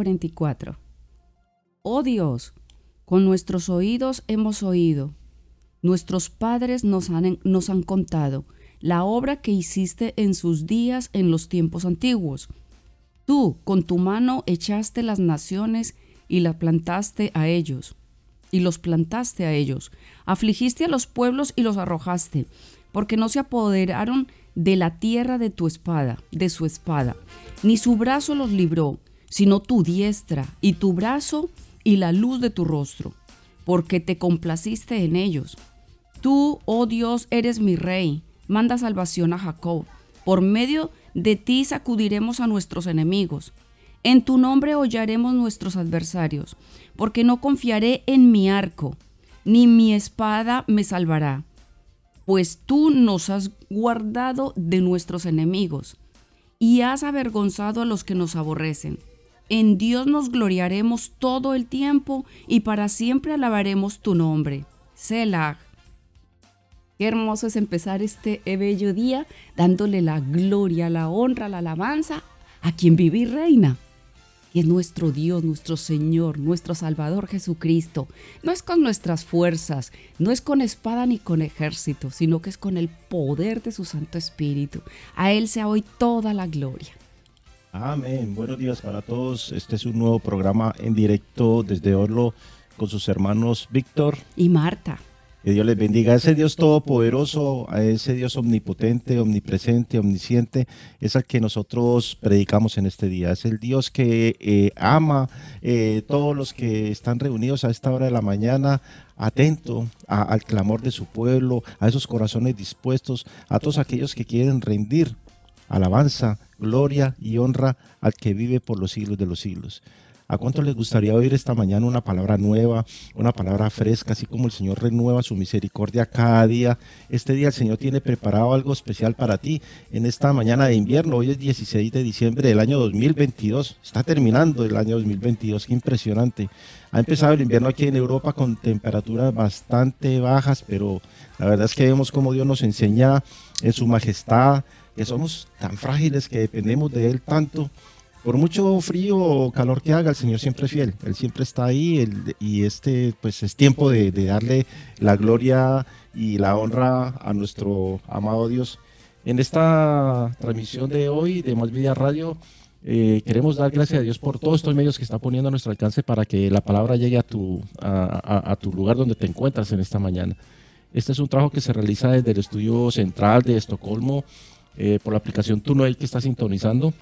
44. Oh Dios, con nuestros oídos hemos oído, nuestros padres nos han, nos han contado la obra que hiciste en sus días en los tiempos antiguos. Tú con tu mano echaste las naciones y las plantaste a ellos, y los plantaste a ellos. Afligiste a los pueblos y los arrojaste, porque no se apoderaron de la tierra de tu espada, de su espada, ni su brazo los libró, sino tu diestra y tu brazo y la luz de tu rostro, porque te complaciste en ellos. Tú, oh Dios, eres mi rey, manda salvación a Jacob. Por medio de ti sacudiremos a nuestros enemigos. En tu nombre hollaremos nuestros adversarios, porque no confiaré en mi arco, ni mi espada me salvará. Pues tú nos has guardado de nuestros enemigos, y has avergonzado a los que nos aborrecen. En Dios nos gloriaremos todo el tiempo, y para siempre alabaremos tu nombre. Selah. Qué hermoso es empezar este bello día dándole la gloria, la honra, la alabanza a quien vive y reina, que es nuestro Dios, nuestro Señor, nuestro Salvador Jesucristo. No es con nuestras fuerzas, no es con espada ni con ejército, sino que es con el poder de su Santo Espíritu. A Él sea hoy toda la gloria. Amén. Buenos días para todos. Este es un nuevo programa en directo desde Orlo con sus hermanos Víctor y Marta. Que Dios les bendiga. A ese Dios todopoderoso, a ese Dios omnipotente, omnipresente, omnisciente, es al que nosotros predicamos en este día. Es el Dios que eh, ama eh, todos los que están reunidos a esta hora de la mañana, atento al clamor de su pueblo, a esos corazones dispuestos, a todos aquellos que quieren rendir alabanza, gloria y honra al que vive por los siglos de los siglos. ¿A cuánto les gustaría oír esta mañana una palabra nueva, una palabra fresca, así como el Señor renueva su misericordia cada día? Este día el Señor tiene preparado algo especial para ti en esta mañana de invierno. Hoy es 16 de diciembre del año 2022. Está terminando el año 2022. Qué impresionante. Ha empezado el invierno aquí en Europa con temperaturas bastante bajas, pero la verdad es que vemos cómo Dios nos enseña en su majestad, que somos tan frágiles que dependemos de Él tanto por mucho frío o calor que haga, el Señor siempre es fiel. Él siempre está ahí y este pues es tiempo de, darle la gloria y la honra a nuestro amado Dios. En esta transmisión de hoy de Más Vida Radio eh, queremos dar gracias a Dios por todos estos medios que está poniendo a nuestro alcance para que la palabra llegue a tu, a, tu lugar donde te encuentras en esta mañana. Este es un trabajo que se realiza desde el estudio central de Estocolmo eh, por la aplicación Tunoel que está sintonizando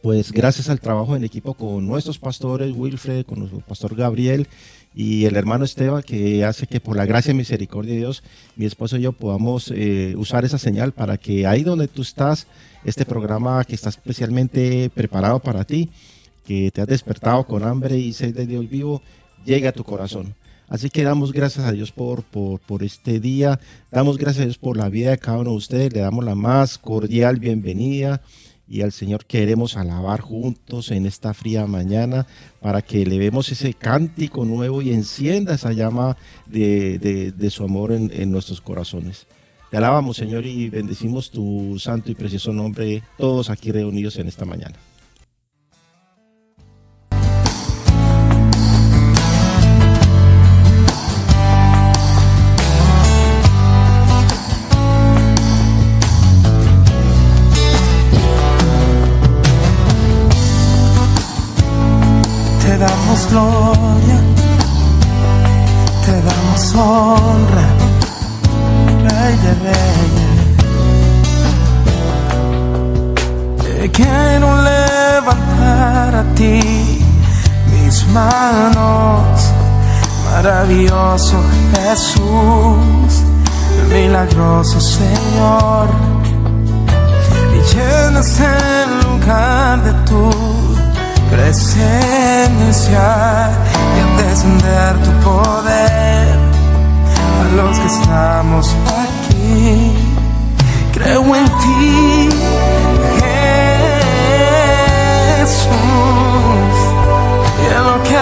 pues gracias al trabajo en equipo con nuestros pastores, Wilfred, con nuestro pastor Gabriel y el hermano Esteban, que hace que por la gracia y misericordia de Dios, mi esposo y yo podamos eh, usar esa señal para que ahí donde tú estás, este programa que está especialmente preparado para ti, que te has despertado con hambre y sed de Dios vivo, llegue a tu corazón. Así que damos gracias a Dios por, por, por, este día, damos gracias a Dios por la vida de cada uno de ustedes, le damos la más cordial bienvenida y al Señor queremos alabar juntos en esta fría mañana para que elevemos ese cántico nuevo y encienda esa llama de, su amor en, en, nuestros corazones. Te alabamos Señor y bendecimos tu santo y precioso nombre todos aquí reunidos en esta mañana. Gloria, te damos honra, Rey de Reyes. Te quiero levantar a ti mis manos, maravilloso Jesús, milagroso Señor, y llenas el lugar de tu presencia y al descender tu poder a los que estamos aquí. Creo en ti, Jesús, y en lo que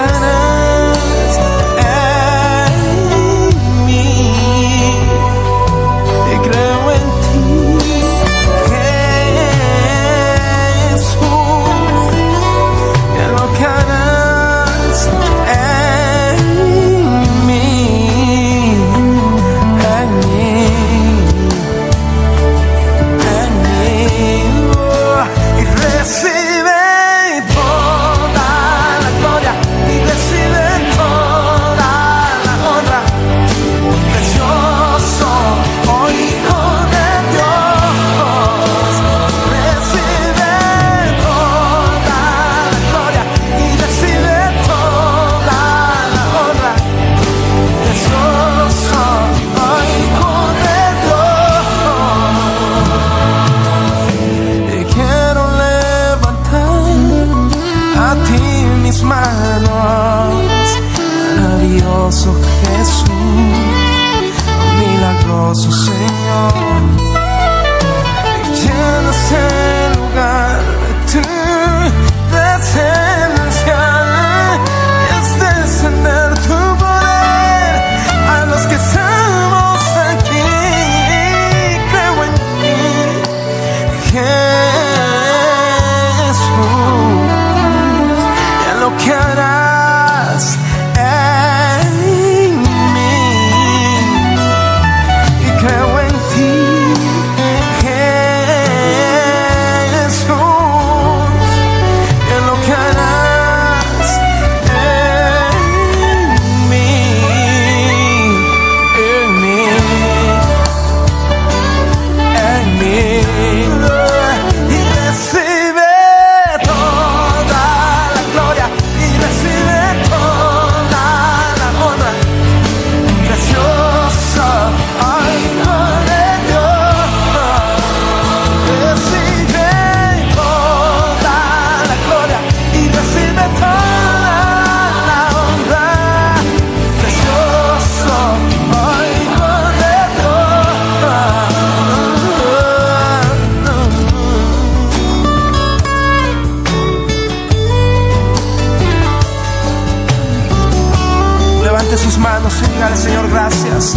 sus manos y dígale, Señor, gracias.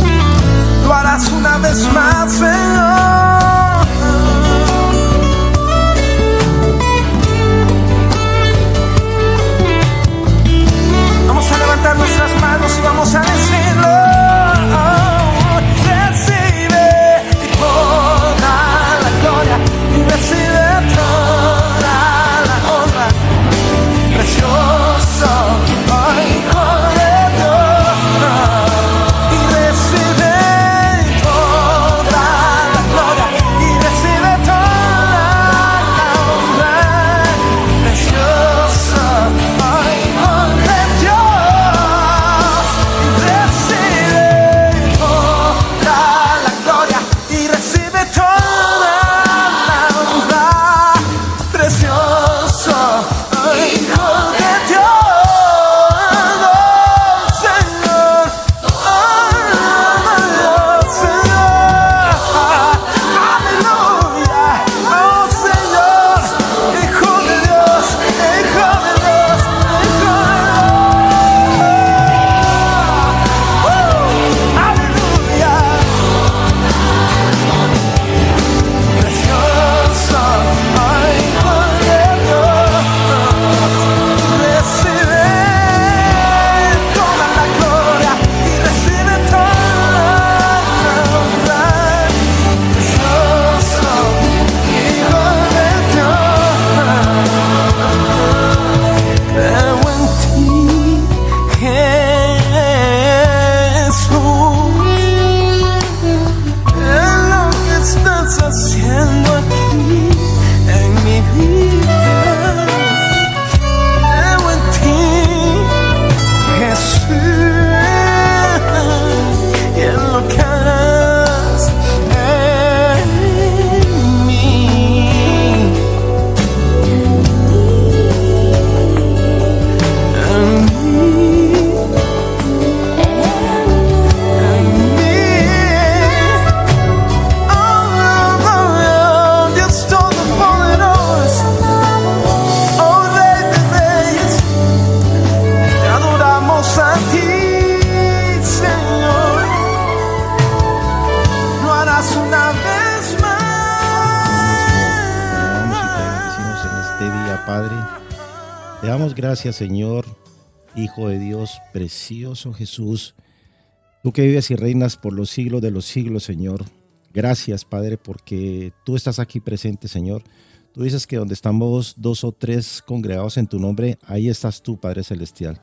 Lo harás una vez más, Señor. Vamos a levantar nuestras manos y vamos a gracias, Señor, Hijo de Dios, precioso Jesús, tú que vives y reinas por los siglos de los siglos, Señor. Gracias, Padre, porque tú estás aquí presente, Señor. Tú dices que donde estamos dos o tres congregados en tu nombre, ahí estás tú, Padre Celestial.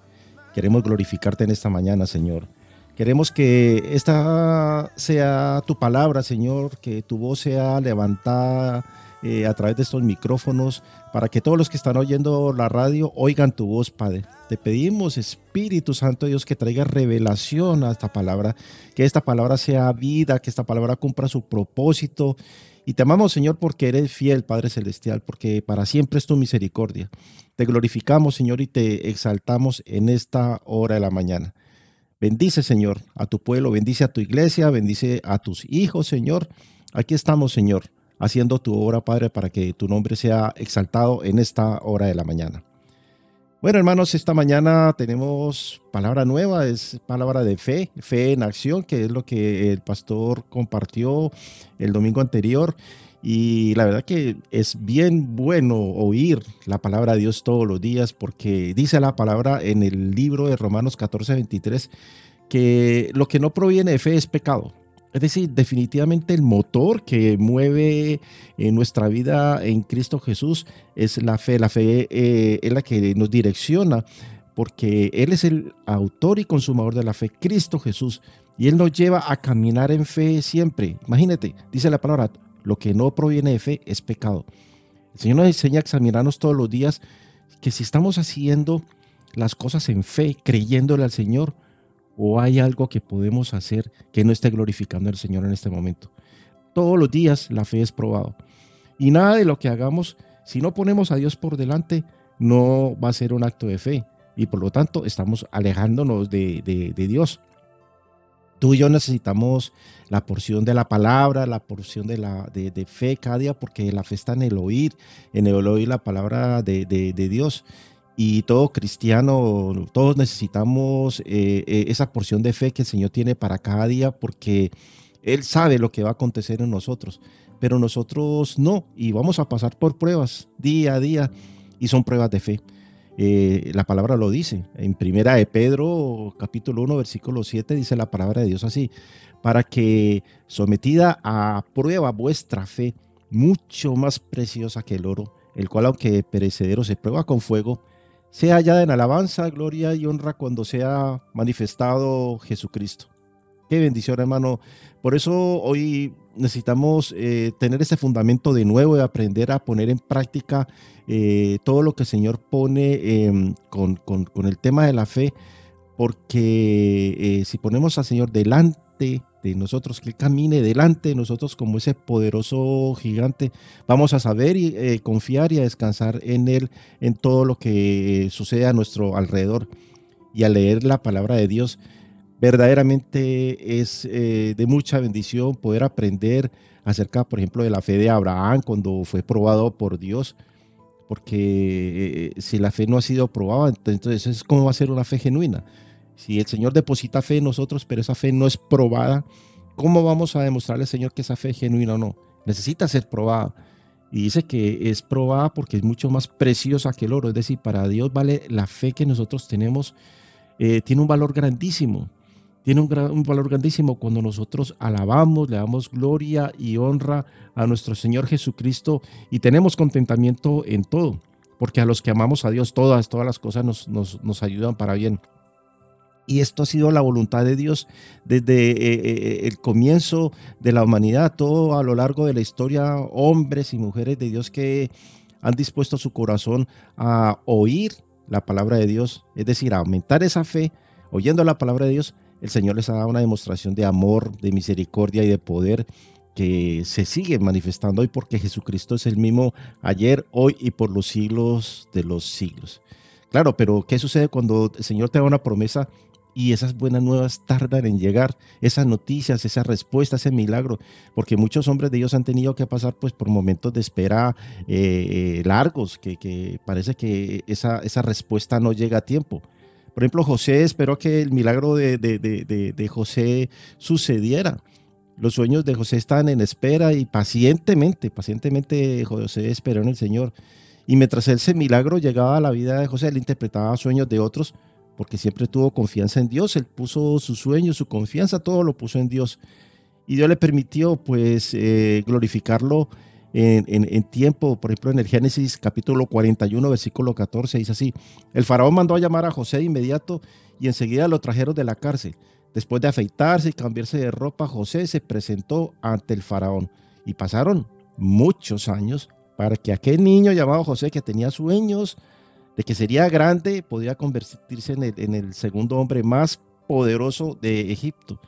Queremos glorificarte en esta mañana, Señor. Queremos que esta sea tu palabra, Señor, que tu voz sea levantada eh, a través de estos micrófonos, para que todos los que están oyendo la radio oigan tu voz, Padre. Te pedimos, Espíritu Santo Dios, que traiga revelación a esta palabra, que esta palabra sea vida, que esta palabra cumpla su propósito. Y te amamos, Señor, porque eres fiel, Padre Celestial, porque para siempre es tu misericordia. Te glorificamos, Señor, y te exaltamos en esta hora de la mañana. Bendice, Señor, a tu pueblo, bendice a tu iglesia, bendice a tus hijos, Señor. Aquí estamos, Señor haciendo tu obra, Padre, para que tu nombre sea exaltado en esta hora de la mañana. Bueno, hermanos, esta mañana tenemos palabra nueva, es palabra de fe, fe en acción, que es lo que el pastor compartió el domingo anterior. Y la verdad que es bien bueno oír la palabra de Dios todos los días, porque dice la palabra en el libro de Romanos 14, 23, que lo que no proviene de fe es pecado. Es decir, definitivamente el motor que mueve en nuestra vida en Cristo Jesús es la fe. La fe eh, es la que nos direcciona porque Él es el autor y consumador de la fe, Cristo Jesús. Y Él nos lleva a caminar en fe siempre. Imagínate, dice la palabra, lo que no proviene de fe es pecado. El Señor nos enseña a examinarnos todos los días que si estamos haciendo las cosas en fe, creyéndole al Señor, o hay algo que podemos hacer que no esté glorificando al Señor en este momento. Todos los días la fe es probado. Y nada de lo que hagamos, si no ponemos a Dios por delante, no va a ser un acto de fe. Y por lo tanto estamos alejándonos de, Dios. Tú y yo necesitamos la porción de la palabra, la porción de, la, de, fe cada día, porque la fe está en el oír, en el oír la palabra de, Dios y todo cristiano, todos necesitamos eh, eh, esa porción de fe que el Señor tiene para cada día porque Él sabe lo que va a acontecer en nosotros, pero nosotros no, y vamos a pasar por pruebas día a día, y son pruebas de fe. Eh, la palabra lo dice, en primera de Pedro, capítulo 1, versículo 7, dice la palabra de Dios así, para que sometida a prueba vuestra fe, mucho más preciosa que el oro, el cual aunque perecedero se prueba con fuego, sea hallada en alabanza, gloria y honra cuando sea manifestado Jesucristo. Qué bendición, hermano. Por eso hoy necesitamos eh, tener ese fundamento de nuevo y aprender a poner en práctica eh, todo lo que el Señor pone em, con, el tema de la fe, porque eh, si ponemos al Señor delante de nosotros, que Él camine delante de nosotros como ese poderoso gigante. Vamos a saber y eh, confiar y a descansar en Él en todo lo que sucede a nuestro alrededor. Y al leer la palabra de Dios, verdaderamente es eh, de mucha bendición poder aprender acerca, por ejemplo, de la fe de Abraham cuando fue probado por Dios. Porque eh, si la fe no ha sido probada, entonces, ¿cómo va a ser una fe genuina? Si el Señor deposita fe en nosotros, pero esa fe no es probada, ¿cómo vamos a demostrarle al Señor que esa fe es genuina o no? Necesita ser probada. Y dice que es probada porque es mucho más preciosa que el oro. Es decir, para Dios vale la fe que nosotros tenemos, eh, tiene un valor grandísimo. Tiene un, valor grandísimo cuando nosotros alabamos, le damos gloria y honra a nuestro Señor Jesucristo y tenemos contentamiento en todo. Porque a los que amamos a Dios, todas, todas las cosas nos ayudan para bien. Y esto ha sido la voluntad de Dios desde eh, eh, el comienzo de la humanidad, todo a lo largo de la historia, hombres y mujeres de Dios que han dispuesto su corazón a oír la palabra de Dios, es decir, a aumentar esa fe, oyendo la palabra de Dios, el Señor les ha dado una demostración de amor, de misericordia y de poder que se sigue manifestando hoy porque Jesucristo es el mismo ayer, hoy y por los siglos de los siglos. Claro, pero ¿qué sucede cuando el Señor te da una promesa y esas buenas nuevas tardan en llegar, esas noticias, esas respuestas, ese milagro, porque muchos hombres de Dios han tenido que pasar pues por momentos de espera eh, largos, que, parece que esa, esa respuesta no llega a tiempo. Por ejemplo, José esperó que el milagro de, de, José sucediera. Los sueños de José estaban en espera y pacientemente, pacientemente José esperó en el Señor. Y mientras ese milagro llegaba a la vida de José, él interpretaba sueños de otros porque siempre tuvo confianza en Dios, él puso su sueño, su confianza, todo lo puso en Dios. Y Dios le permitió pues eh, glorificarlo en, tiempo, por ejemplo en el Génesis capítulo 41, versículo 14, dice así, el faraón mandó a llamar a José de inmediato y enseguida lo trajeron de la cárcel. Después de afeitarse y cambiarse de ropa, José se presentó ante el faraón y pasaron muchos años para que aquel niño llamado José, que tenía sueños, de que sería grande, podría convertirse en el, segundo hombre más poderoso de Egipto.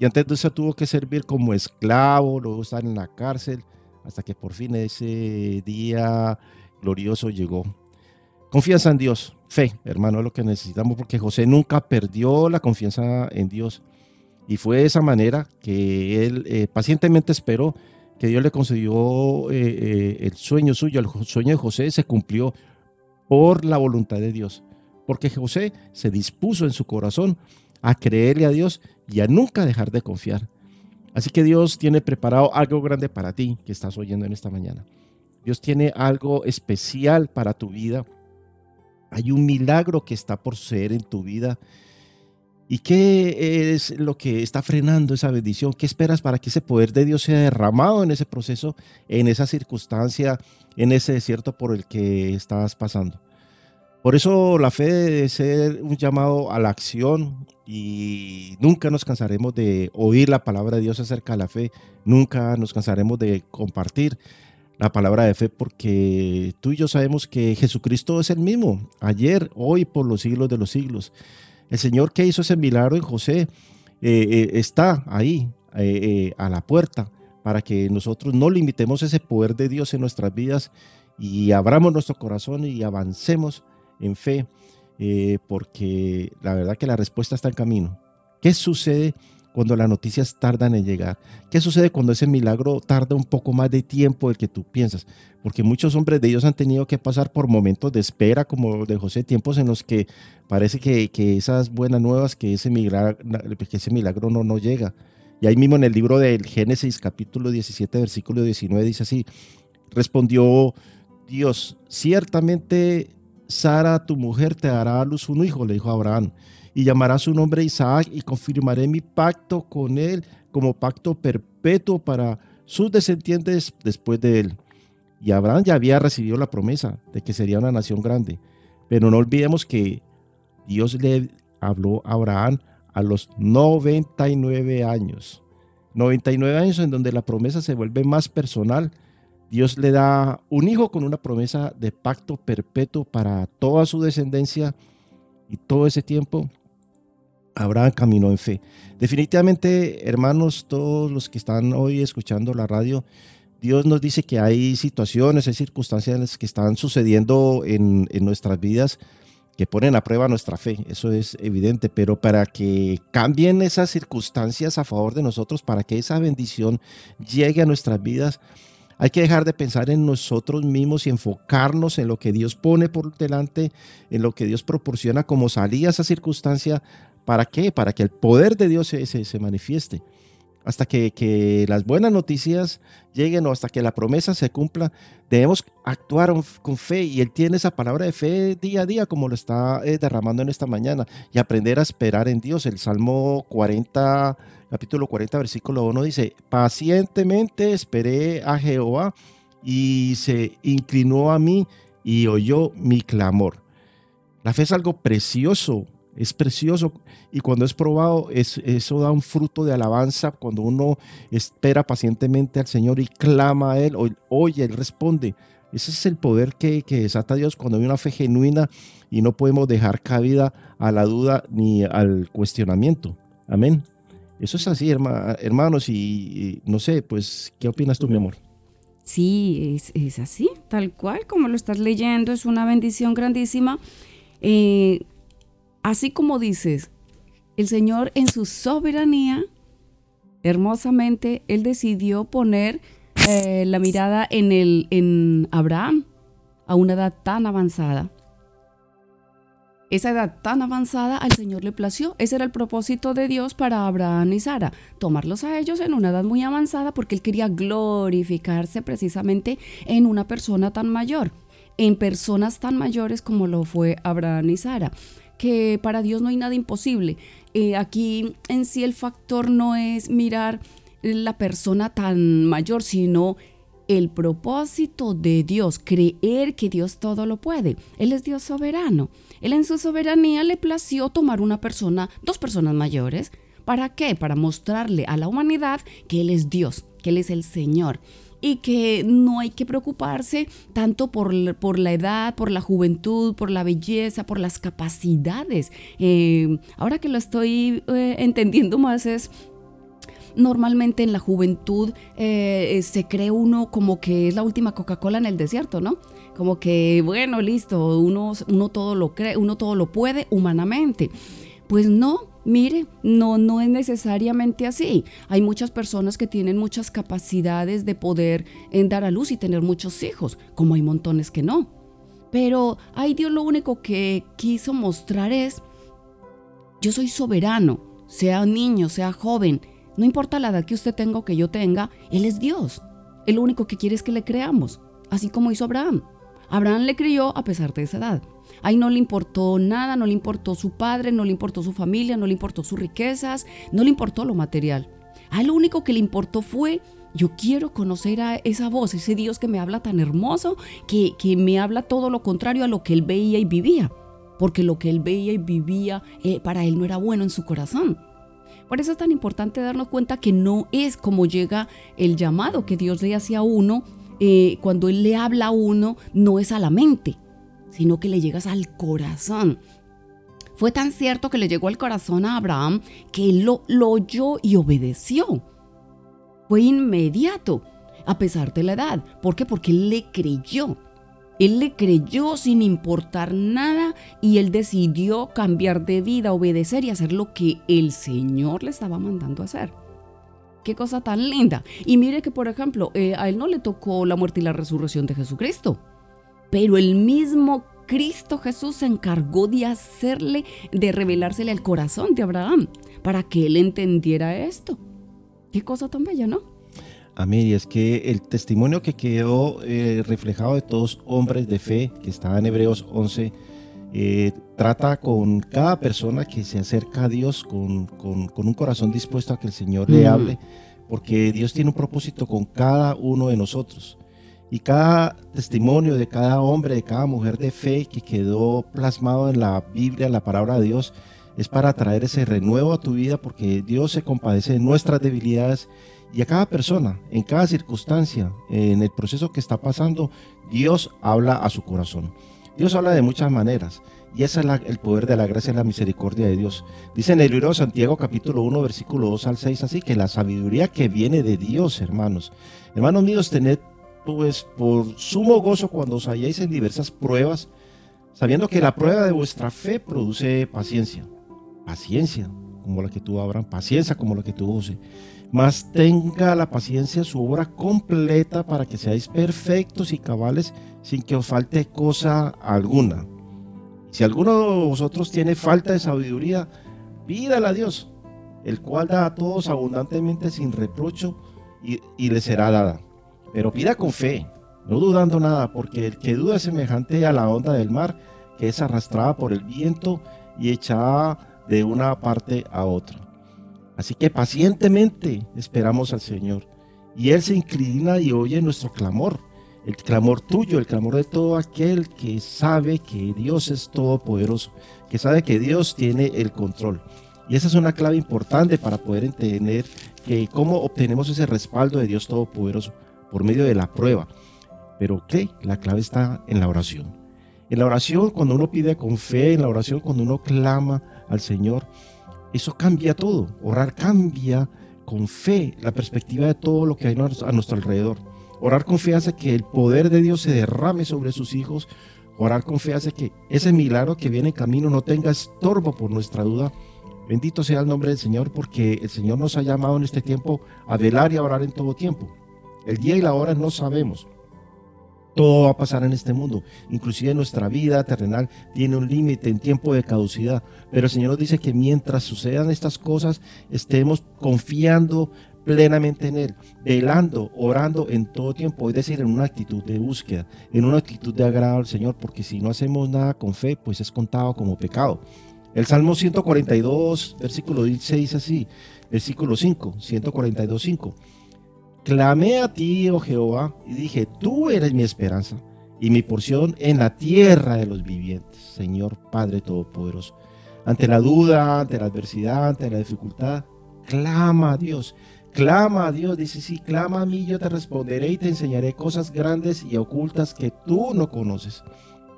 Y antes de eso tuvo que servir como esclavo, luego estar en la cárcel, hasta que por fin ese día glorioso llegó. Confianza en Dios, fe, hermano, es lo que necesitamos, porque José nunca perdió la confianza en Dios. Y fue de esa manera que él eh, pacientemente esperó que Dios le concedió eh, eh, el sueño suyo, el sueño de José se cumplió por la voluntad de Dios. Porque José se dispuso en su corazón a creerle a Dios y a nunca dejar de confiar. Así que Dios tiene preparado algo grande para ti que estás oyendo en esta mañana. Dios tiene algo especial para tu vida. Hay un milagro que está por ser en tu vida. ¿Y qué es lo que está frenando esa bendición? ¿Qué esperas para que ese poder de Dios sea derramado en ese proceso, en esa circunstancia, en ese desierto por el que estás pasando? Por eso la fe debe ser un llamado a la acción y nunca nos cansaremos de oír la palabra de Dios acerca de la fe, nunca nos cansaremos de compartir la palabra de fe porque tú y yo sabemos que Jesucristo es el mismo, ayer, hoy, por los siglos de los siglos. El Señor que hizo ese milagro en José eh, eh, está ahí eh, a la puerta para que nosotros no limitemos ese poder de Dios en nuestras vidas y abramos nuestro corazón y avancemos en fe, porque la verdad que la respuesta está en camino. ¿Qué sucede cuando las noticias tardan en llegar? ¿Qué sucede cuando ese milagro tarda un poco más de tiempo del que tú piensas? Porque muchos hombres de Dios han tenido que pasar por momentos de espera, como de José, tiempos en los que parece que, esas buenas nuevas, que ese milagro, que ese milagro no, no llega. Y ahí mismo en el libro del Génesis capítulo 17, versículo 19 dice así, respondió Dios, ciertamente Sara, tu mujer, te dará a luz un hijo, le dijo Abraham y llamará su nombre Isaac y confirmaré mi pacto con él como pacto perpetuo para sus descendientes después de él. Y Abraham ya había recibido la promesa de que sería una nación grande. Pero no olvidemos que Dios le habló a Abraham a los 99 años. 99 años en donde la promesa se vuelve más personal. Dios le da un hijo con una promesa de pacto perpetuo para toda su descendencia y todo ese tiempo Abraham caminó en fe. Definitivamente, hermanos, todos los que están hoy escuchando la radio, Dios nos dice que hay situaciones, hay circunstancias que están sucediendo en, en nuestras vidas que ponen a prueba nuestra fe, eso es evidente, pero para que cambien esas circunstancias a favor de nosotros, para que esa bendición llegue a nuestras vidas, hay que dejar de pensar en nosotros mismos y enfocarnos en lo que Dios pone por delante, en lo que Dios proporciona como salida a esa circunstancia. ¿Para qué? Para que el poder de Dios se, se, se manifieste hasta que, las buenas noticias lleguen o hasta que la promesa se cumpla, debemos actuar con fe y Él tiene esa palabra de fe día a día como lo está eh, derramando en esta mañana y aprender a esperar en Dios. El Salmo 40, capítulo 40, versículo 1 dice, pacientemente esperé a Jehová y se inclinó a mí y oyó mi clamor. La fe es algo precioso es precioso y cuando es probado, es, eso da un fruto de alabanza. Cuando uno espera pacientemente al Señor y clama a Él, oye, Él responde. Ese es el poder que, que desata Dios cuando hay una fe genuina y no podemos dejar cabida a la duda ni al cuestionamiento. Amén. Eso es así, hermanos, y, no sé, pues, ¿qué opinas tú, mi amor? Sí, es, es, así, tal cual como lo estás leyendo, es una bendición grandísima. Eh, Así como dices, el Señor en su soberanía, hermosamente, Él decidió poner eh, la mirada en, el, en Abraham a una edad tan avanzada. Esa edad tan avanzada al Señor le plació. Ese era el propósito de Dios para Abraham y Sara, tomarlos a ellos en una edad muy avanzada porque Él quería glorificarse precisamente en una persona tan mayor, en personas tan mayores como lo fue Abraham y Sara que para Dios no hay nada imposible. Eh, aquí en sí el factor no es mirar la persona tan mayor, sino el propósito de Dios, creer que Dios todo lo puede. Él es Dios soberano. Él en su soberanía le plació tomar una persona, dos personas mayores. ¿Para qué? Para mostrarle a la humanidad que Él es Dios, que Él es el Señor y que no hay que preocuparse tanto por, por, la edad, por la juventud, por la belleza, por las capacidades. Eh, ahora que lo estoy eh, entendiendo más es normalmente en la juventud eh, se cree uno como que es la última Coca-Cola en el desierto, ¿no? Como que, bueno, listo, uno, uno todo lo cree, uno todo lo puede humanamente. Pues no, Mire, no, no es necesariamente así. Hay muchas personas que tienen muchas capacidades de poder en dar a luz y tener muchos hijos, como hay montones que no. Pero ahí Dios lo único que quiso mostrar es, yo soy soberano, sea niño, sea joven, no importa la edad que usted tenga o que yo tenga, Él es Dios. El único que quiere es que le creamos, así como hizo Abraham. Abraham le creyó a pesar de esa edad. Ahí no le importó nada, no le importó su padre, no le importó su familia, no le importó sus riquezas, no le importó lo material. A lo único que le importó fue, yo quiero conocer a esa voz, ese Dios que me habla tan hermoso, que, que me habla todo lo contrario a lo que él veía y vivía. Porque lo que él veía y vivía eh, para él no era bueno en su corazón. Por eso es tan importante darnos cuenta que no es como llega el llamado que Dios le hace a uno, eh, cuando Él le habla a uno, no es a la mente, sino que le llegas al corazón. Fue tan cierto que le llegó al corazón a Abraham que él lo, lo oyó y obedeció. Fue inmediato, a pesar de la edad. ¿Por qué? Porque él le creyó. Él le creyó sin importar nada y él decidió cambiar de vida, obedecer y hacer lo que el Señor le estaba mandando hacer. Qué cosa tan linda. Y mire que, por ejemplo, eh, a él no le tocó la muerte y la resurrección de Jesucristo. Pero el mismo Cristo Jesús se encargó de hacerle, de revelársele al corazón de Abraham, para que él entendiera esto. Qué cosa tan bella, ¿no? Amén. Y es que el testimonio que quedó eh, reflejado de todos hombres de fe, que está en Hebreos 11, eh, trata con cada persona que se acerca a Dios con, un corazón dispuesto a que el Señor le mm. hable, porque Dios tiene un propósito con cada uno de nosotros. Y cada testimonio de cada hombre, de cada mujer de fe que quedó plasmado en la Biblia, en la palabra de Dios, es para traer ese renuevo a tu vida porque Dios se compadece de nuestras debilidades y a cada persona, en cada circunstancia, en el proceso que está pasando, Dios habla a su corazón. Dios habla de muchas maneras. Y ese es el poder de la gracia y la misericordia de Dios. Dice en el libro de Santiago capítulo 1 versículo 2 al 6 así que la sabiduría que viene de Dios, hermanos. Hermanos míos, tened pues por sumo gozo cuando os halléis en diversas pruebas, sabiendo que la prueba de vuestra fe produce paciencia. Paciencia, como la que tuvo Abraham, paciencia como la que tuvo José. Mas tenga la paciencia su obra completa para que seáis perfectos y cabales sin que os falte cosa alguna. Si alguno de vosotros tiene falta de sabiduría, pídala a Dios, el cual da a todos abundantemente sin reprocho y, y le será dada. Pero pida con fe, no dudando nada, porque el que duda es semejante a la onda del mar, que es arrastrada por el viento y echada de una parte a otra. Así que pacientemente esperamos al Señor, y Él se inclina y oye nuestro clamor, el clamor tuyo, el clamor de todo aquel que sabe que Dios es todopoderoso, que sabe que Dios tiene el control. Y esa es una clave importante para poder entender que cómo obtenemos ese respaldo de Dios todopoderoso por medio de la prueba. Pero ¿qué? La clave está en la oración. En la oración, cuando uno pide con fe, en la oración, cuando uno clama al Señor, eso cambia todo. Orar cambia con fe la perspectiva de todo lo que hay a nuestro alrededor. Orar con fe hace que el poder de Dios se derrame sobre sus hijos. Orar con fe hace que ese milagro que viene en camino no tenga estorbo por nuestra duda. Bendito sea el nombre del Señor porque el Señor nos ha llamado en este tiempo a velar y a orar en todo tiempo. El día y la hora no sabemos. Todo va a pasar en este mundo. Inclusive nuestra vida terrenal tiene un límite en tiempo de caducidad. Pero el Señor nos dice que mientras sucedan estas cosas, estemos confiando plenamente en Él, velando, orando en todo tiempo, es decir, en una actitud de búsqueda, en una actitud de agrado al Señor, porque si no hacemos nada con fe, pues es contado como pecado. El Salmo 142, versículo 16 así, versículo 5, 142, 5. Clamé a ti, oh Jehová, y dije, tú eres mi esperanza y mi porción en la tierra de los vivientes, Señor Padre Todopoderoso. Ante la duda, ante la adversidad, ante la dificultad, clama a Dios, clama a Dios, dice, sí, clama a mí, yo te responderé y te enseñaré cosas grandes y ocultas que tú no conoces.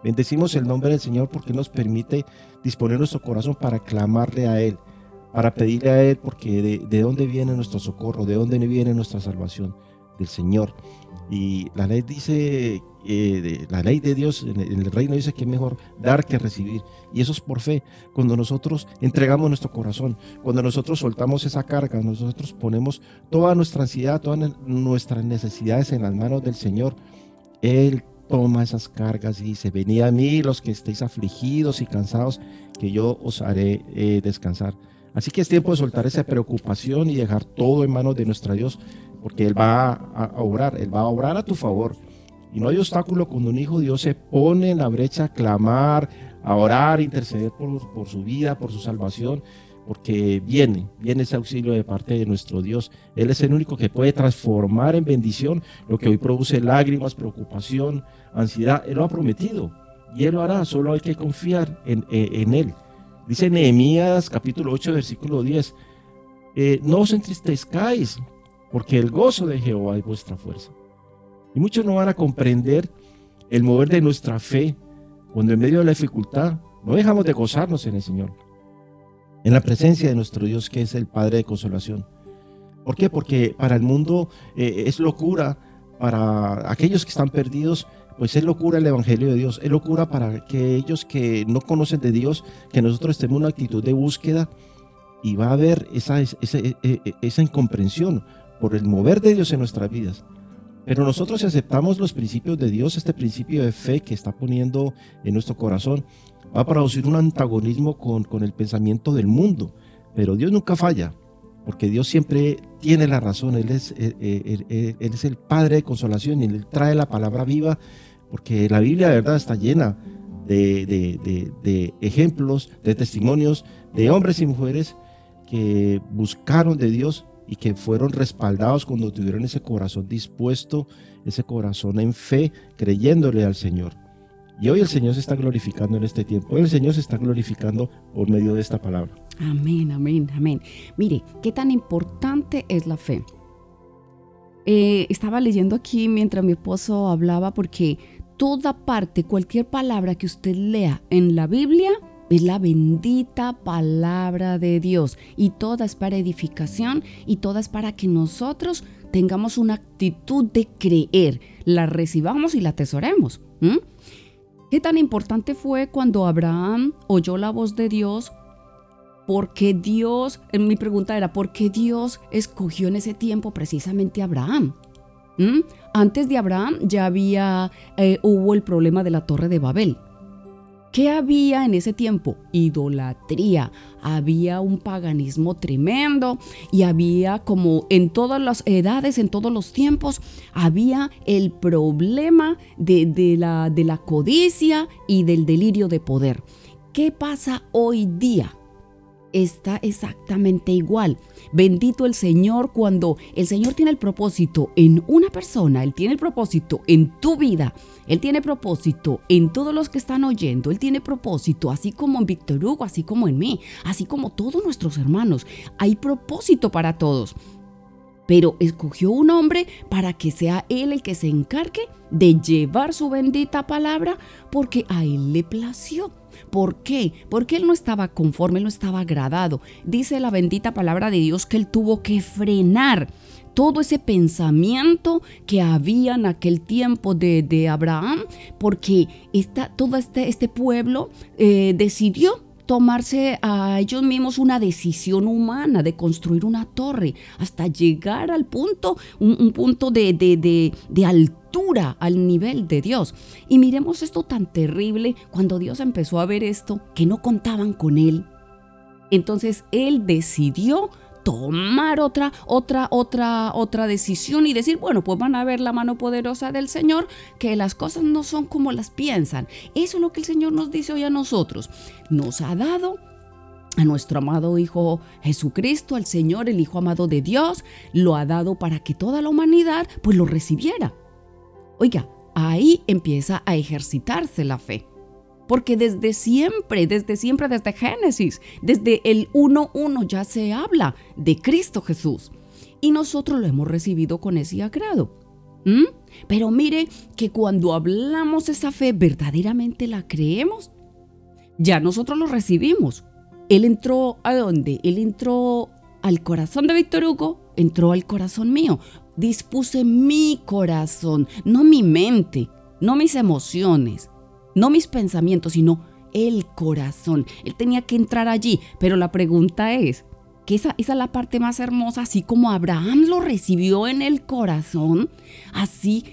Bendecimos el nombre del Señor porque nos permite disponer nuestro corazón para clamarle a Él para pedirle a Él, porque de, dónde viene nuestro socorro, de dónde viene nuestra salvación, del Señor. Y la ley dice, eh, la ley de Dios en el, reino dice que es mejor dar que recibir. Y eso es por fe. Cuando nosotros entregamos nuestro corazón, cuando nosotros soltamos esa carga, nosotros ponemos toda nuestra ansiedad, todas nuestras necesidades en las manos del Señor, Él toma esas cargas y dice, venid a mí los que estéis afligidos y cansados, que yo os haré eh, descansar. Así que es tiempo de soltar esa preocupación y dejar todo en manos de nuestro Dios, porque Él va a, obrar, Él va a obrar a tu favor. Y no hay obstáculo cuando un hijo de Dios se pone en la brecha a clamar, a orar, a interceder por, su vida, por su salvación, porque viene, viene ese auxilio de parte de nuestro Dios. Él es el único que puede transformar en bendición lo que hoy produce lágrimas, preocupación, ansiedad. Él lo ha prometido y Él lo hará, solo hay que confiar en, en Él. Dice Nehemías capítulo 8 versículo 10, eh, no os entristezcáis, porque el gozo de Jehová es vuestra fuerza. Y muchos no van a comprender el mover de nuestra fe cuando en medio de la dificultad no dejamos de gozarnos en el Señor, en la presencia de nuestro Dios que es el Padre de consolación. ¿Por qué? Porque para el mundo eh, es locura, para aquellos que están perdidos pues es locura el Evangelio de Dios, es locura para aquellos que no conocen de Dios, que nosotros en una actitud de búsqueda y va a haber esa, esa, e, e, esa incomprensión por el mover de Dios en nuestras vidas. Pero nosotros si aceptamos los principios de Dios, este principio de fe que está poniendo en nuestro corazón, va a producir un antagonismo con, con el pensamiento del mundo. Pero Dios nunca falla, porque Dios siempre tiene la razón, Él es, eh, eh, él, es el Padre de consolación y Él trae la palabra viva, porque la Biblia de verdad está llena de, de, ejemplos, de testimonios de hombres y mujeres que buscaron de Dios y que fueron respaldados cuando tuvieron ese corazón dispuesto, ese corazón en fe, creyéndole al Señor. Y hoy el Señor se está glorificando en este tiempo. Hoy el Señor se está glorificando por medio de esta palabra. Amén, amén, amén. Mire, qué tan importante es la fe. Eh, estaba leyendo aquí mientras mi esposo hablaba porque toda parte, cualquier palabra que usted lea en la Biblia, es la bendita palabra de Dios y toda es para edificación y toda es para que nosotros tengamos una actitud de creer, la recibamos y la atesoremos. ¿Qué tan importante fue cuando Abraham oyó la voz de Dios? Porque Dios, mi pregunta era, ¿por qué Dios escogió en ese tiempo precisamente a Abraham? Antes de Abraham ya había, eh, hubo el problema de la torre de Babel. ¿Qué había en ese tiempo? Idolatría. Había un paganismo tremendo y había como en todas las edades, en todos los tiempos, había el problema de, la, de la codicia y del delirio de poder. ¿Qué pasa hoy día? Está exactamente igual. Bendito el Señor cuando el Señor tiene el propósito en una persona, Él tiene el propósito en tu vida, Él tiene propósito en todos los que están oyendo, Él tiene propósito así como en Víctor Hugo, así como en mí, así como todos nuestros hermanos. Hay propósito para todos. Pero escogió un hombre para que sea él el que se encargue de llevar su bendita palabra porque a él le plació. ¿Por qué? Porque él no estaba conforme, él no estaba agradado. Dice la bendita palabra de Dios que él tuvo que frenar todo ese pensamiento que había en aquel tiempo de, Abraham, porque todo este, este pueblo eh, decidió tomarse a ellos mismos una decisión humana de construir una torre hasta llegar al punto, un, punto de, de, de altura al nivel de Dios. Y miremos esto tan terrible cuando Dios empezó a ver esto, que no contaban con Él. Entonces Él decidió tomar otra, otra, otra, otra decisión y decir, bueno, pues van a ver la mano poderosa del Señor, que las cosas no son como las piensan. Eso es lo que el Señor nos dice hoy a nosotros. Nos ha dado a nuestro amado Hijo Jesucristo, al Señor, el Hijo amado de Dios, lo ha dado para que toda la humanidad pues lo recibiera. Oiga, ahí empieza a ejercitarse la fe. Porque desde siempre, desde siempre, desde Génesis, desde el 1.1 ya se habla de Cristo Jesús. Y nosotros lo hemos recibido con ese agrado. Pero mire que cuando hablamos esa fe, verdaderamente la creemos. Ya nosotros lo recibimos. Él entró a dónde? Él entró al corazón de Víctor Hugo, entró al corazón mío. Dispuse mi corazón, no mi mente, no mis emociones, no mis pensamientos, sino el corazón. Él tenía que entrar allí, pero la pregunta es, que esa, esa, es la parte más hermosa, así como Abraham lo recibió en el corazón, así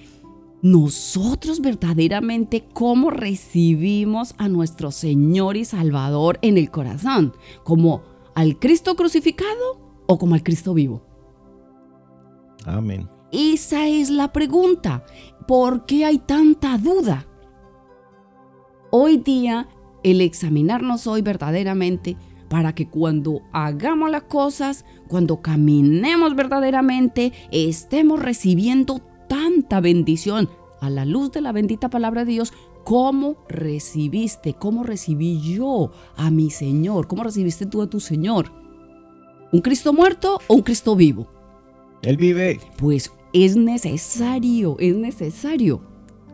nosotros verdaderamente cómo recibimos a nuestro Señor y Salvador en el corazón, como al Cristo crucificado o como al Cristo vivo. Amén. Esa es la pregunta. ¿Por qué hay tanta duda? Hoy día el examinarnos hoy verdaderamente para que cuando hagamos las cosas, cuando caminemos verdaderamente, estemos recibiendo tanta bendición a la luz de la bendita palabra de Dios, ¿cómo recibiste? ¿Cómo recibí yo a mi Señor? ¿Cómo recibiste tú a tu Señor? ¿Un Cristo muerto o un Cristo vivo? Él vive. Pues es necesario, es necesario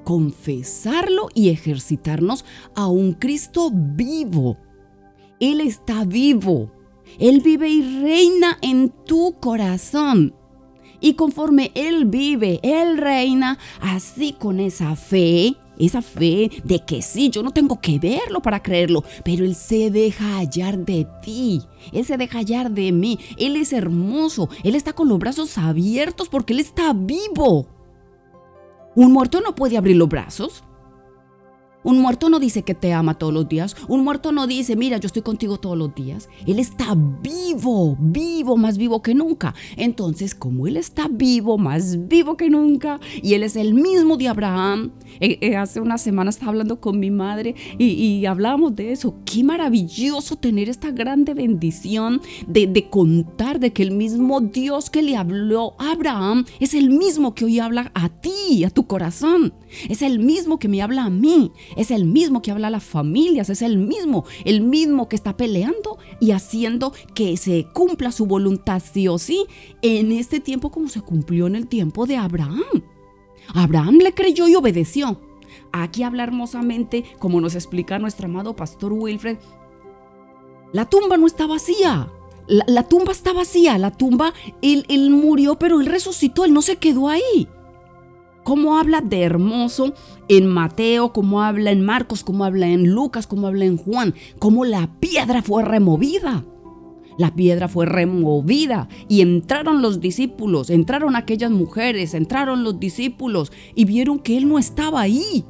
confesarlo y ejercitarnos a un Cristo vivo. Él está vivo. Él vive y reina en tu corazón. Y conforme Él vive, Él reina, así con esa fe, esa fe de que sí, yo no tengo que verlo para creerlo, pero Él se deja hallar de ti, Él se deja hallar de mí, Él es hermoso, Él está con los brazos abiertos porque Él está vivo. Un muerto no puede abrir los brazos. Un muerto no dice que te ama todos los días. Un muerto no dice, mira, yo estoy contigo todos los días. Él está vivo, vivo, más vivo que nunca. Entonces, como Él está vivo, más vivo que nunca, y Él es el mismo de Abraham, eh, eh, hace una semana estaba hablando con mi madre y, y hablábamos de eso. Qué maravilloso tener esta grande bendición de, de contar de que el mismo Dios que le habló a Abraham es el mismo que hoy habla a ti, a tu corazón. Es el mismo que me habla a mí es el mismo que habla a las familias, es el mismo, el mismo que está peleando y haciendo que se cumpla su voluntad sí o sí en este tiempo como se cumplió en el tiempo de Abraham. Abraham le creyó y obedeció. Aquí habla hermosamente, como nos explica nuestro amado pastor Wilfred, la tumba no está vacía. La, tumba está vacía, la tumba, él, él murió, pero él resucitó, él no se quedó ahí. Cómo habla de hermoso en Mateo, cómo habla en Marcos, cómo habla en Lucas, cómo habla en Juan, cómo la piedra fue removida. La piedra fue removida y entraron los discípulos, entraron aquellas mujeres, entraron los discípulos y vieron que Él no estaba ahí.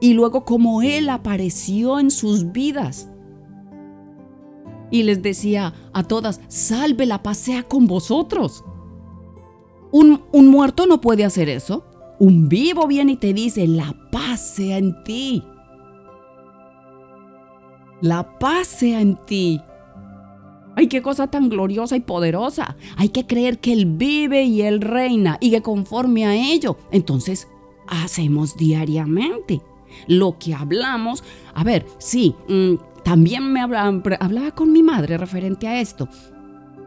Y luego como Él apareció en sus vidas. Y les decía a todas, salve la pasea con vosotros. Un, muerto no puede hacer eso. Un vivo viene y te dice, la paz sea en ti. La paz sea en ti. Ay, qué cosa tan gloriosa y poderosa. Hay que creer que Él vive y Él reina y que conforme a ello, entonces hacemos diariamente. Lo que hablamos, a ver, sí, mm, también me hablaba con mi madre referente a esto.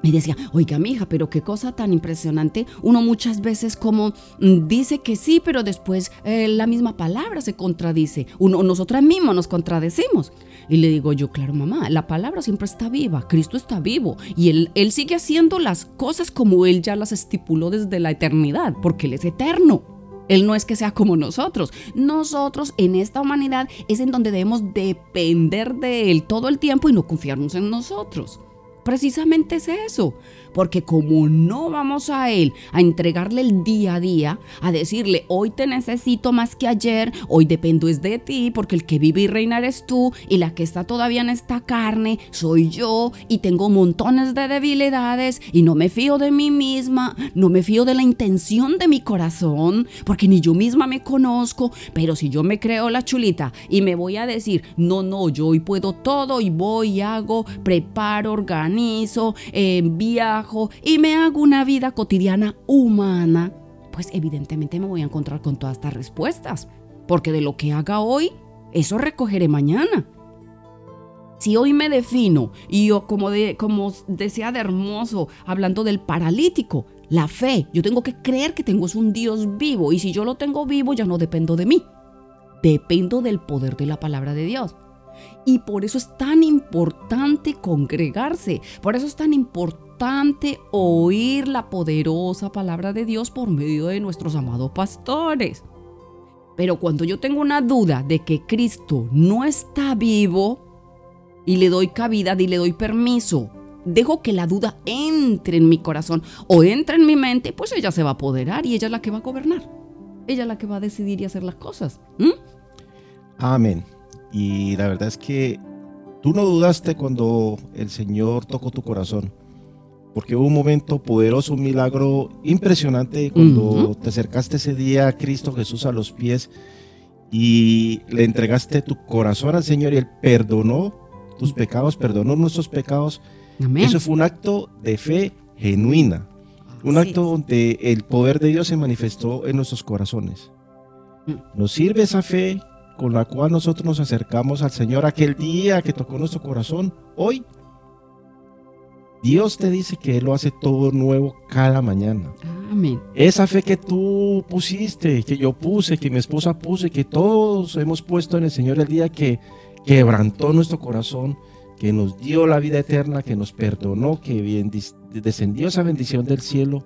Y decía, oiga, mi hija, pero qué cosa tan impresionante. Uno muchas veces como mm, dice que sí, pero después eh, la misma palabra se contradice. Uno, nosotras mismas nos contradecimos. Y le digo yo, claro, mamá, la palabra siempre está viva, Cristo está vivo. Y él, él sigue haciendo las cosas como Él ya las estipuló desde la eternidad, porque Él es eterno. Él no es que sea como nosotros. Nosotros en esta humanidad es en donde debemos depender de Él todo el tiempo y no confiarnos en nosotros. Precisamente es eso, porque como no vamos a Él a entregarle el día a día, a decirle, hoy te necesito más que ayer, hoy dependo es de ti, porque el que vive y reina eres tú, y la que está todavía en esta carne soy yo, y tengo montones de debilidades, y no me fío de mí misma, no me fío de la intención de mi corazón, porque ni yo misma me conozco, pero si yo me creo la chulita y me voy a decir, no, no, yo hoy puedo todo y voy hago, preparo, organizo, eh, y me hago una vida cotidiana humana, pues evidentemente me voy a encontrar con todas estas respuestas. Porque de lo que haga hoy, eso recogeré mañana. Si hoy me defino, y yo como, de, como decía de hermoso, hablando del paralítico, la fe, yo tengo que creer que tengo es un Dios vivo, y si yo lo tengo vivo ya no dependo de mí, dependo del poder de la palabra de Dios. Y por eso es tan importante congregarse, por eso es tan importante oír la poderosa palabra de Dios por medio de nuestros amados pastores. Pero cuando yo tengo una duda de que Cristo no está vivo y le doy cabida y le doy permiso, dejo que la duda entre en mi corazón o entre en mi mente, pues ella se va a apoderar y ella es la que va a gobernar. Ella es la que va a decidir y hacer las cosas. Amén. Y la verdad es que tú no dudaste cuando el Señor tocó tu corazón. Porque hubo un momento poderoso, un milagro impresionante cuando te acercaste ese día a Cristo Jesús a los pies y le entregaste tu corazón al Señor y Él perdonó tus pecados, perdonó nuestros pecados. Eso fue un acto de fe genuina. Un acto donde el poder de Dios se manifestó en nuestros corazones. Mm. Nos sirve esa fe con la cual nosotros nos acercamos al Señor aquel día que tocó nuestro corazón, hoy Dios te dice que Él lo hace todo nuevo cada mañana. Amén. Esa fe que tú pusiste, que yo puse, que mi esposa puso y que todos hemos puesto en el Señor el día que quebrantó nuestro corazón, que nos dio la vida eterna, que nos perdonó, que descendió esa bendición del cielo.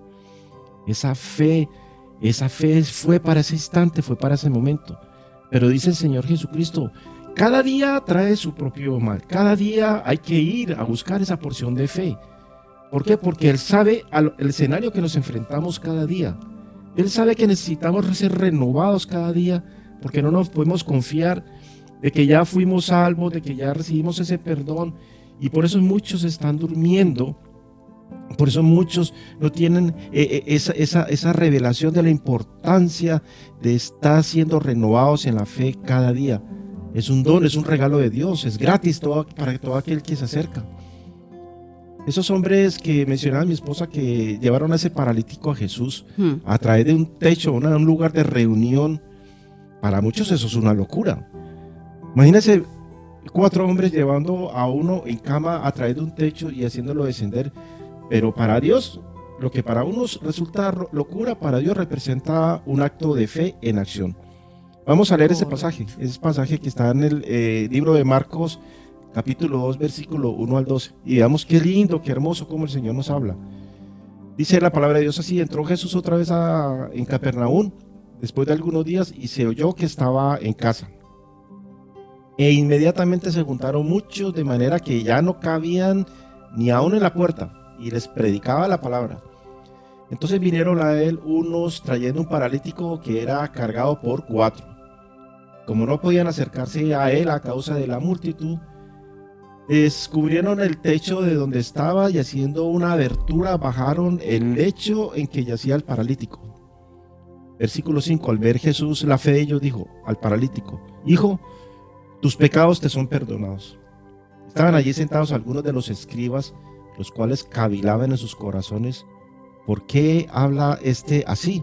Esa fe, esa fe fue para ese instante, fue para ese momento. Pero dice el Señor Jesucristo, cada día trae su propio mal, cada día hay que ir a buscar esa porción de fe. ¿Por qué? Porque Él sabe el escenario que nos enfrentamos cada día. Él sabe que necesitamos ser renovados cada día, porque no nos podemos confiar de que ya fuimos salvos, de que ya recibimos ese perdón. Y por eso muchos están durmiendo por eso muchos no tienen eh, eh, esa, revelación de la importancia de estar siendo renovados en la fe cada día. Es un don, es un regalo de Dios, es gratis todo, para todo aquel que se acerca. Esos hombres que mencionaba mi esposa que llevaron a ese paralítico a Jesús hmm. a través de un techo, un lugar de reunión, para muchos eso es una locura. Imagínense cuatro hombres llevando a uno en cama a través de un techo y haciéndolo descender pero para Dios, lo que para unos resulta locura, para Dios representa un acto de fe en acción. Vamos a leer ese pasaje, ese pasaje que está en el eh, libro de Marcos, capítulo 2, versículo 1 al 12. Y veamos qué lindo, qué hermoso como el Señor nos habla. Dice la palabra de Dios así, entró Jesús otra vez en Capernaum después de algunos días y se oyó que estaba en casa. E inmediatamente se juntaron muchos de manera que ya no cabían ni aún en la puerta y les predicaba la palabra. Entonces vinieron a él unos trayendo un paralítico que era cargado por cuatro. Como no podían acercarse a él a causa de la multitud, descubrieron el techo de donde estaba y haciendo una abertura bajaron el lecho en que yacía el paralítico. Versículo 5. Al ver Jesús la fe de ellos dijo al paralítico, Hijo, tus pecados te son perdonados. Estaban allí sentados algunos de los escribas, los cuales cavilaban en sus corazones, ¿por qué habla este así?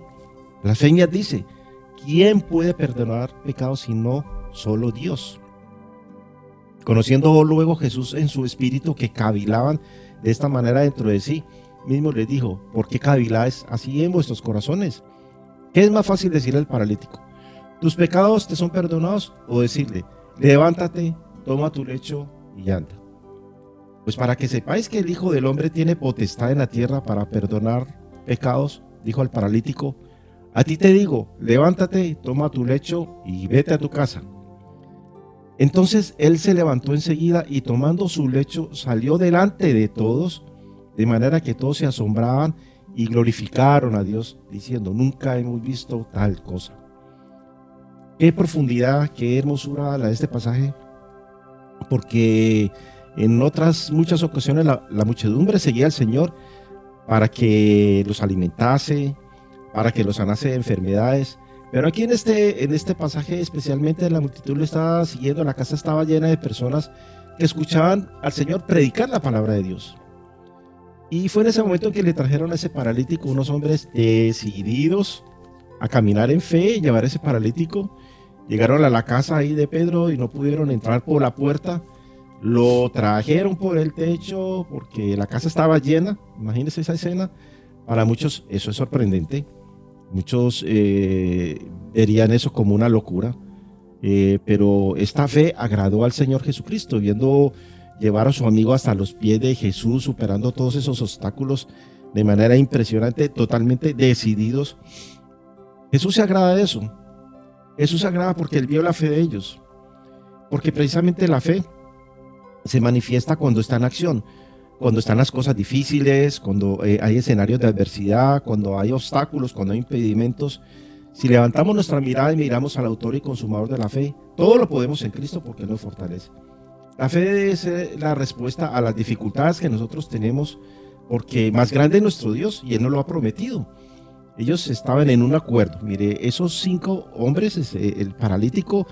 La seña dice, ¿quién puede perdonar pecados si no solo Dios? Conociendo luego Jesús en su espíritu que cavilaban de esta manera dentro de sí, mismo les dijo, ¿por qué caviláis así en vuestros corazones? ¿Qué es más fácil decirle al paralítico? ¿Tus pecados te son perdonados? O decirle, levántate, toma tu lecho y anda. Pues para que sepáis que el Hijo del Hombre tiene potestad en la tierra para perdonar pecados, dijo al paralítico, a ti te digo, levántate, toma tu lecho y vete a tu casa. Entonces él se levantó enseguida y tomando su lecho salió delante de todos, de manera que todos se asombraban y glorificaron a Dios diciendo, nunca hemos visto tal cosa. Qué profundidad, qué hermosura la de este pasaje, porque en otras muchas ocasiones la, muchedumbre seguía al Señor para que los alimentase, para que los sanase de enfermedades. Pero aquí en este, en este pasaje especialmente la multitud lo estaba siguiendo, la casa estaba llena de personas que escuchaban al Señor predicar la palabra de Dios. Y fue en ese momento que le trajeron a ese paralítico unos hombres decididos a caminar en fe, llevar ese paralítico. Llegaron a la casa ahí de Pedro y no pudieron entrar por la puerta. Lo trajeron por el techo porque la casa estaba llena. Imagínense esa escena. Para muchos eso es sorprendente. Muchos eh, verían eso como una locura. Eh, pero esta fe agradó al Señor Jesucristo, viendo llevar a su amigo hasta los pies de Jesús, superando todos esos obstáculos de manera impresionante, totalmente decididos. Jesús se agrada de eso. Jesús se agrada porque él vio la fe de ellos. Porque precisamente la fe se manifiesta cuando está en acción, cuando están las cosas difíciles, cuando eh, hay escenarios de adversidad, cuando hay obstáculos, cuando hay impedimentos. Si levantamos nuestra mirada y miramos al autor y consumador de la fe, todo lo podemos en Cristo porque nos fortalece. La fe es la respuesta a las dificultades que nosotros tenemos, porque más grande es nuestro Dios y Él nos lo ha prometido. Ellos estaban en un acuerdo. Mire, esos cinco hombres, el paralítico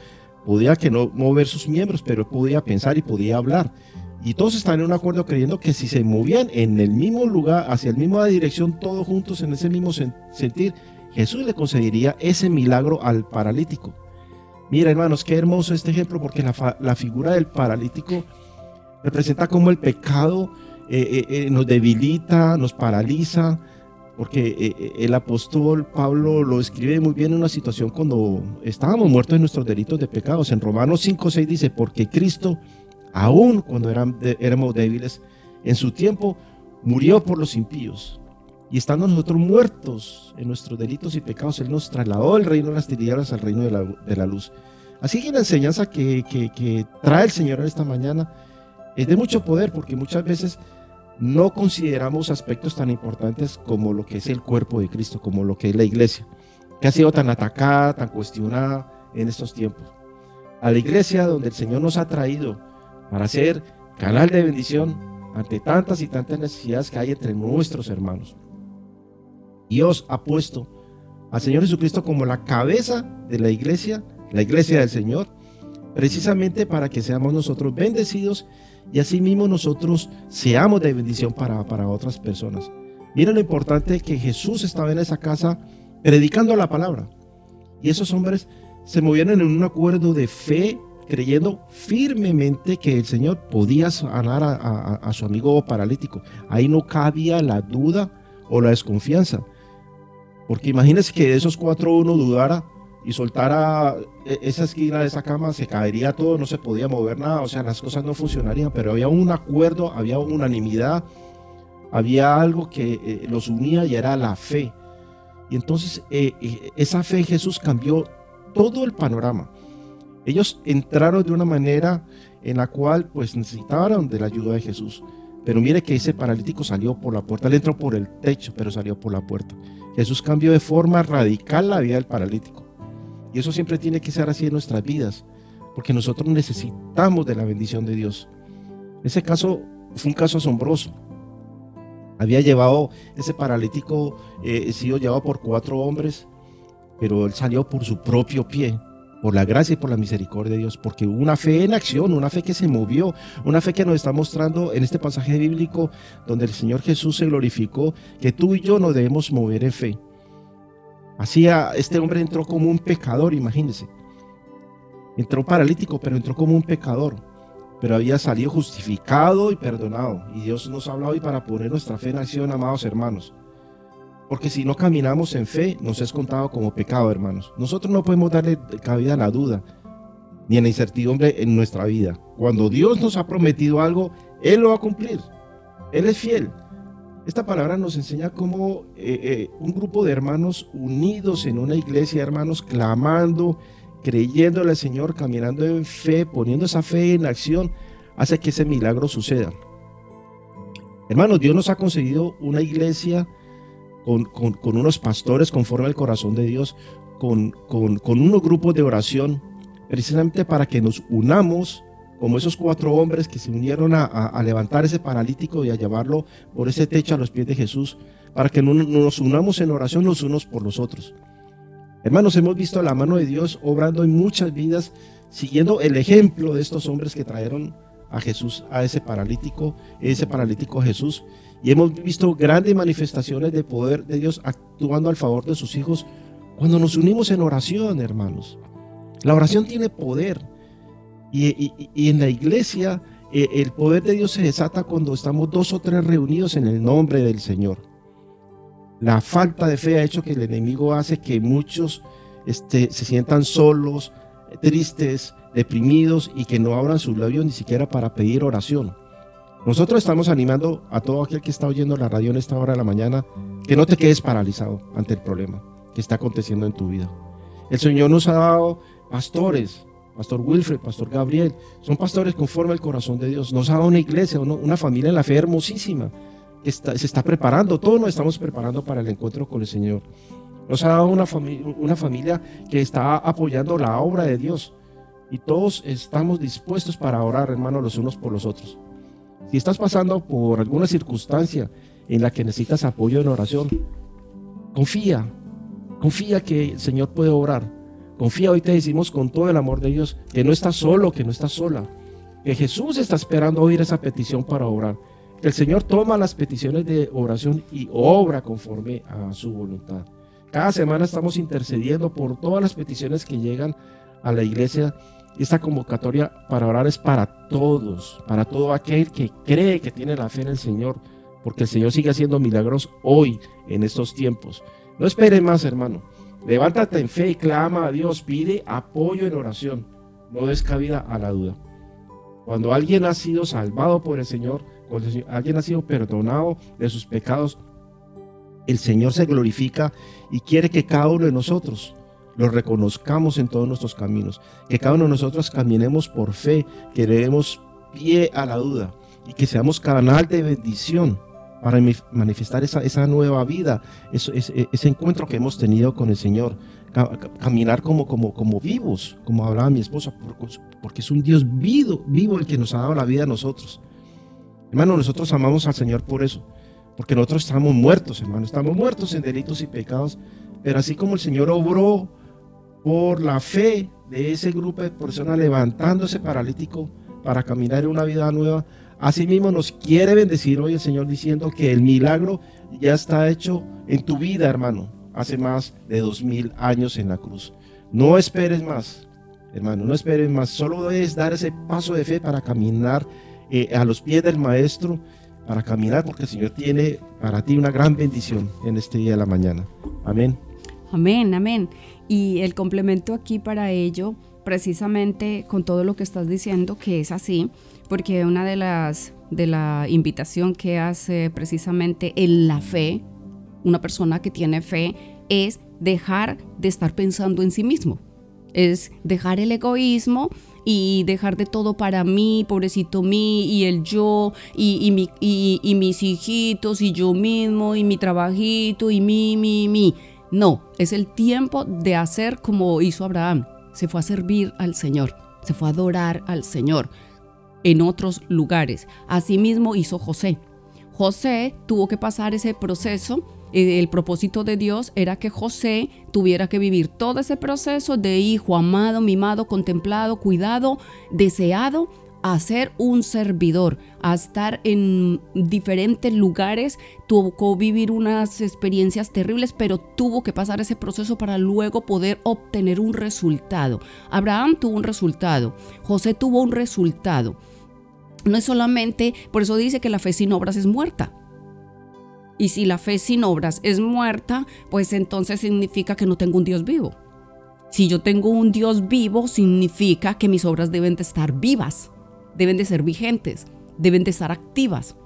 podía que no mover sus miembros, pero podía pensar y podía hablar. Y todos estaban en un acuerdo creyendo que si se movían en el mismo lugar, hacia la misma dirección, todos juntos en ese mismo sentir, Jesús le concedería ese milagro al paralítico. Mira, hermanos, qué hermoso este ejemplo porque la, figura del paralítico representa cómo el pecado eh, eh, eh, nos debilita, nos paraliza, porque el apóstol Pablo lo escribe muy bien en una situación cuando estábamos muertos en nuestros delitos de pecados. En Romanos 5, 6 dice, porque Cristo, aún cuando éramos débiles, en su tiempo murió por los impíos. Y estando nosotros muertos en nuestros delitos y pecados, Él nos trasladó del reino de las tinieblas al reino de la, luz. Así que la enseñanza que, que, trae el Señor en esta mañana es de mucho poder, porque muchas veces no consideramos aspectos tan importantes como lo que es el cuerpo de Cristo, como lo que es la iglesia, que ha sido tan atacada, tan cuestionada en estos tiempos. A la iglesia donde el Señor nos ha traído para ser canal de bendición ante tantas y tantas necesidades que hay entre nuestros hermanos. Dios ha puesto al Señor Jesucristo como la cabeza de la iglesia, la iglesia del Señor, precisamente para que seamos nosotros bendecidos y asimismo nosotros seamos de bendición para, para otras personas. Miren lo importante que Jesús estaba en esa casa predicando la palabra. Y esos hombres se movieron en un acuerdo de fe, creyendo firmemente que el Señor podía sanar a, su amigo paralítico. Ahí no cabía la duda o la desconfianza. Porque imagínense que de esos cuatro uno dudara, y soltara e, esa esquina de esa cama, se caería todo, no se podía mover nada, o sea, las cosas no funcionarían, pero había un acuerdo, había unanimidad, había algo que eh, los unía y era la fe. Y entonces eh, eh, esa fe en Jesús cambió todo el panorama. Ellos entraron de una manera en la cual pues necesitaban de la ayuda de Jesús. Pero mire que ese paralítico salió por la puerta, él entró por el techo, pero salió por la puerta. Jesús cambió de forma radical la vida del paralítico. Y eso siempre tiene que ser así en nuestras vidas, porque nosotros necesitamos de la bendición de Dios. Ese caso fue un caso asombroso. Había llevado ese paralítico, eh, sido llevado por cuatro hombres, pero él salió por su propio pie por la gracia y por la misericordia de Dios, porque una fe en acción, una fe que se movió, una fe que nos está mostrando en este pasaje bíblico donde el Señor Jesús se glorificó, que tú y yo nos debemos mover en fe. Así este hombre entró como un pecador, imagínense. Entró paralítico, pero entró como un pecador. Pero había salido justificado y perdonado. Y Dios nos ha hablado hoy para poner nuestra fe en acción, amados hermanos. Porque si no caminamos en fe, nos es contado como pecado, hermanos. Nosotros no podemos darle cabida a la duda ni a la incertidumbre en nuestra vida. Cuando Dios nos ha prometido algo, Él lo va a cumplir. Él es fiel. Esta palabra nos enseña cómo eh, eh, un grupo de hermanos unidos en una iglesia, hermanos, clamando, creyéndole al Señor, caminando en fe, poniendo esa fe en acción, hace que ese milagro suceda. Hermanos, Dios nos ha concedido una iglesia con, unos pastores conforme al corazón de Dios, con, con unos grupos de oración, precisamente para que nos unamos como esos cuatro hombres que se unieron a, levantar ese paralítico y a llevarlo por ese techo a los pies de Jesús, para que nos unamos en oración los unos por los otros. Hermanos, hemos visto la mano de Dios obrando en muchas vidas, siguiendo el ejemplo de estos hombres que trajeron a Jesús, a ese paralítico, ese paralítico Jesús, y hemos visto grandes manifestaciones de poder de Dios actuando al favor de sus hijos cuando nos unimos en oración, hermanos. La oración tiene poder. Y, en la iglesia eh, el poder de Dios se desata cuando estamos dos o tres reunidos en el nombre del Señor. La falta de fe ha hecho que el enemigo hace que muchos este, se sientan solos, tristes, deprimidos y que no abran sus labios ni siquiera para pedir oración. Nosotros estamos animando a todo aquel que está oyendo la radio en esta hora de la mañana que no te quedes paralizado ante el problema que está aconteciendo en tu vida. El Señor nos ha dado pastores, Pastor Wilfred, Pastor Gabriel, son pastores conforme al corazón de Dios. Nos ha dado una iglesia, una familia en la fe hermosísima, que se está preparando, todos nos estamos preparando para el encuentro con el Señor. Nos ha dado una, una familia que está apoyando la obra de Dios y todos estamos dispuestos para orar, hermanos, los unos por los otros. Si estás pasando por alguna circunstancia en la que necesitas apoyo en oración, confía, confía que el Señor puede orar Confía, hoy te decimos con todo el amor de Dios que no estás solo, que no estás sola, que Jesús está esperando oír esa petición para orar, que el Señor toma las peticiones de oración y obra conforme a su voluntad. Cada semana estamos intercediendo por todas las peticiones que llegan a la iglesia. Esta convocatoria para orar es para todos, para todo aquel que cree que tiene la fe en el Señor, porque el Señor sigue haciendo milagros hoy, en estos tiempos. No espere más, hermano. Levántate en fe y clama a Dios, pide apoyo en oración. No des cabida a la duda. Cuando alguien ha sido salvado por el Señor, cuando alguien ha sido perdonado de sus pecados, el Señor se glorifica y quiere que cada uno de nosotros lo reconozcamos en todos nuestros caminos, que cada uno de nosotros caminemos por fe, que le demos pie a la duda y que seamos canal de bendición para manifestar esa, esa nueva vida, ese, ese, encuentro que hemos tenido con el Señor, caminar como, como, como vivos, como hablaba mi esposa, porque es un Dios vivo, vivo el que nos ha dado la vida a nosotros. Hermano, nosotros amamos al Señor por eso, porque nosotros estamos muertos, hermano, estamos muertos en delitos y pecados, pero así como el Señor obró por la fe de ese grupo de personas levantándose paralítico para caminar en una vida nueva, Asimismo nos quiere bendecir hoy el Señor diciendo que el milagro ya está hecho en tu vida, hermano, hace más de dos mil años en la cruz. No esperes más, hermano, no esperes más. Solo debes dar ese paso de fe para caminar eh, a los pies del Maestro, para caminar porque el Señor tiene para ti una gran bendición en este día de la mañana. Amén. Amén, amén. Y el complemento aquí para ello, precisamente con todo lo que estás diciendo, que es así, porque una de las de la invitación que hace precisamente en la fe, una persona que tiene fe, es dejar de estar pensando en sí mismo. Es dejar el egoísmo y dejar de todo para mí, pobrecito mí, y el yo, y, mi, y, mis hijitos, y yo mismo, y mi trabajito, y mi, mi, mi. No, es el tiempo de hacer como hizo Abraham. Se fue a servir al Señor, se fue a adorar al Señor en otros lugares. Asimismo hizo José. José tuvo que pasar ese proceso. Eh, el propósito de Dios era que José tuviera que vivir todo ese proceso de hijo amado, mimado, contemplado, cuidado, deseado a ser un servidor, a estar en diferentes lugares, tuvo vivir unas experiencias terribles, pero tuvo que pasar ese proceso para luego poder obtener un resultado. Abraham tuvo un resultado, José tuvo un resultado. No es solamente, por eso dice que la fe sin obras es muerta. Y si la fe sin obras es muerta, pues entonces significa que no tengo un Dios vivo. Si yo tengo un Dios vivo, significa que mis obras deben de estar vivas deben de ser vigentes, deben de estar activas.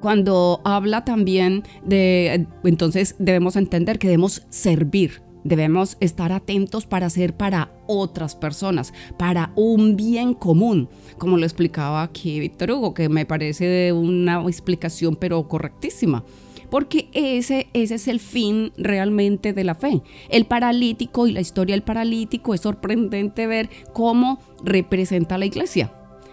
Cuando habla también de, entonces debemos entender que debemos servir, debemos estar atentos para hacer para otras personas, para un bien común, como lo explicaba aquí Víctor Hugo, que me parece una explicación pero correctísima porque ese, ese es el fin realmente de la fe. El paralítico y la historia del paralítico es sorprendente ver cómo representa la iglesia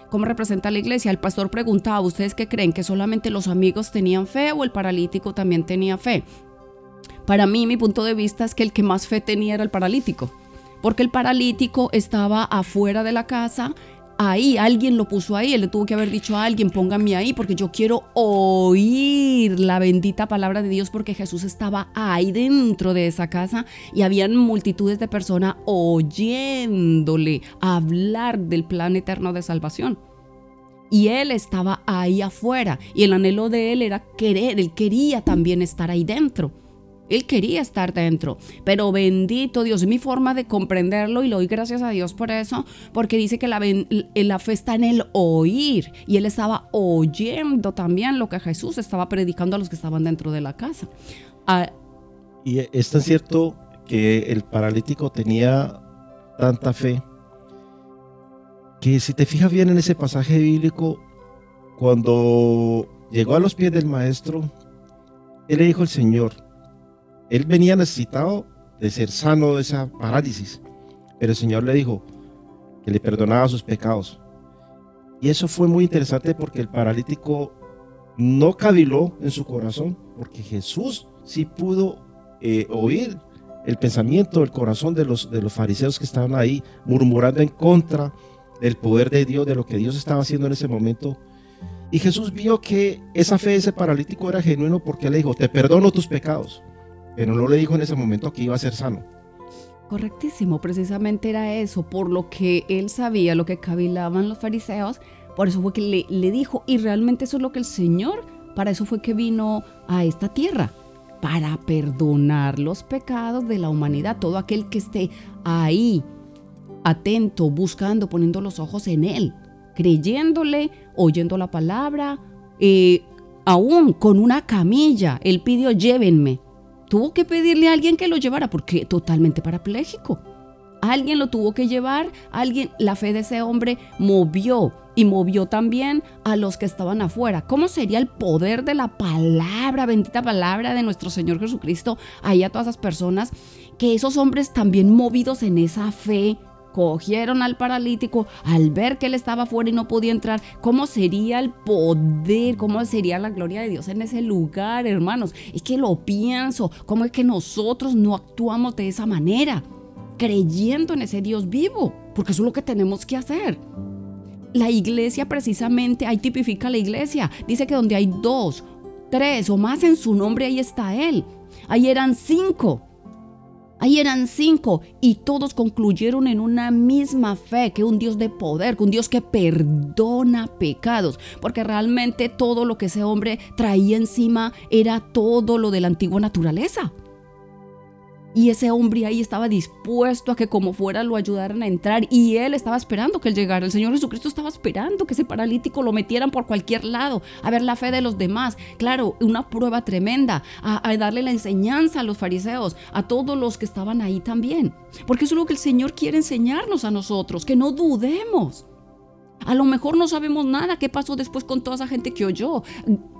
cómo representa la iglesia. El pastor preguntaba, ¿ustedes qué creen? ¿Que solamente los amigos tenían fe o el paralítico también tenía fe? Para mí, mi punto de vista es que el que más fe tenía era el paralítico, porque el paralítico estaba afuera de la casa, ahí, alguien lo puso ahí, él le tuvo que haber dicho a alguien, póngame ahí, porque yo quiero oír la bendita palabra de Dios, porque Jesús estaba ahí dentro de esa casa y habían multitudes de personas oyéndole hablar del plan eterno de salvación. Y él estaba ahí afuera y el anhelo de él era querer, él quería también estar ahí dentro. Él quería estar dentro, pero bendito Dios, mi forma de comprenderlo y le doy gracias a Dios por eso, porque dice que la, la fe está en el oír y él estaba oyendo también lo que Jesús estaba predicando a los que estaban dentro de la casa. Ah, y es tan cierto que el paralítico tenía tanta fe que si te fijas bien en ese pasaje bíblico, cuando llegó a los pies del maestro, él le dijo al Señor, él venía necesitado de ser sano de esa parálisis, pero el Señor le dijo que le perdonaba sus pecados. Y eso fue muy interesante porque el paralítico no caviló en su corazón, porque Jesús sí pudo eh, oír el pensamiento, el corazón de los, de los fariseos que estaban ahí murmurando en contra del poder de Dios, de lo que Dios estaba haciendo en ese momento. Y Jesús vio que esa fe de ese paralítico era genuino porque le dijo, te perdono tus pecados pero no le dijo en ese momento que iba a ser sano. Correctísimo, precisamente era eso, por lo que él sabía, lo que cavilaban los fariseos, por eso fue que le, le dijo, y realmente eso es lo que el Señor, para eso fue que vino a esta tierra, para perdonar los pecados de la humanidad, todo aquel que esté ahí, atento, buscando, poniendo los ojos en Él, creyéndole, oyendo la palabra, eh, aún con una camilla, Él pidió, llévenme, tuvo que pedirle a alguien que lo llevara porque totalmente parapléjico. Alguien lo tuvo que llevar, alguien, la fe de ese hombre movió y movió también a los que estaban afuera. ¿Cómo sería el poder de la palabra, bendita palabra de nuestro Señor Jesucristo, ahí a todas esas personas? Que esos hombres también movidos en esa fe, cogieron al paralítico al ver que él estaba fuera y no podía entrar. ¿Cómo sería el poder? ¿Cómo sería la gloria de Dios en ese lugar, hermanos? Es que lo pienso. ¿Cómo es que nosotros no actuamos de esa manera? Creyendo en ese Dios vivo, porque eso es lo que tenemos que hacer. La iglesia precisamente, ahí tipifica la iglesia. Dice que donde hay dos, tres o más en su nombre, ahí está Él. Ahí eran cinco. Ahí eran cinco y todos concluyeron en una misma fe, que un Dios de poder, que un Dios que perdona pecados, porque realmente todo lo que ese hombre traía encima era todo lo de la antigua naturaleza. Y ese hombre ahí estaba dispuesto a que como fuera lo ayudaran a entrar y él estaba esperando que él llegara. El Señor Jesucristo estaba esperando que ese paralítico lo metieran por cualquier lado, a ver la fe de los demás. Claro, una prueba tremenda, a, a darle la enseñanza a los fariseos, a todos los que estaban ahí también. Porque eso es lo que el Señor quiere enseñarnos a nosotros, que no dudemos. A lo mejor no sabemos nada qué pasó después con toda esa gente que oyó.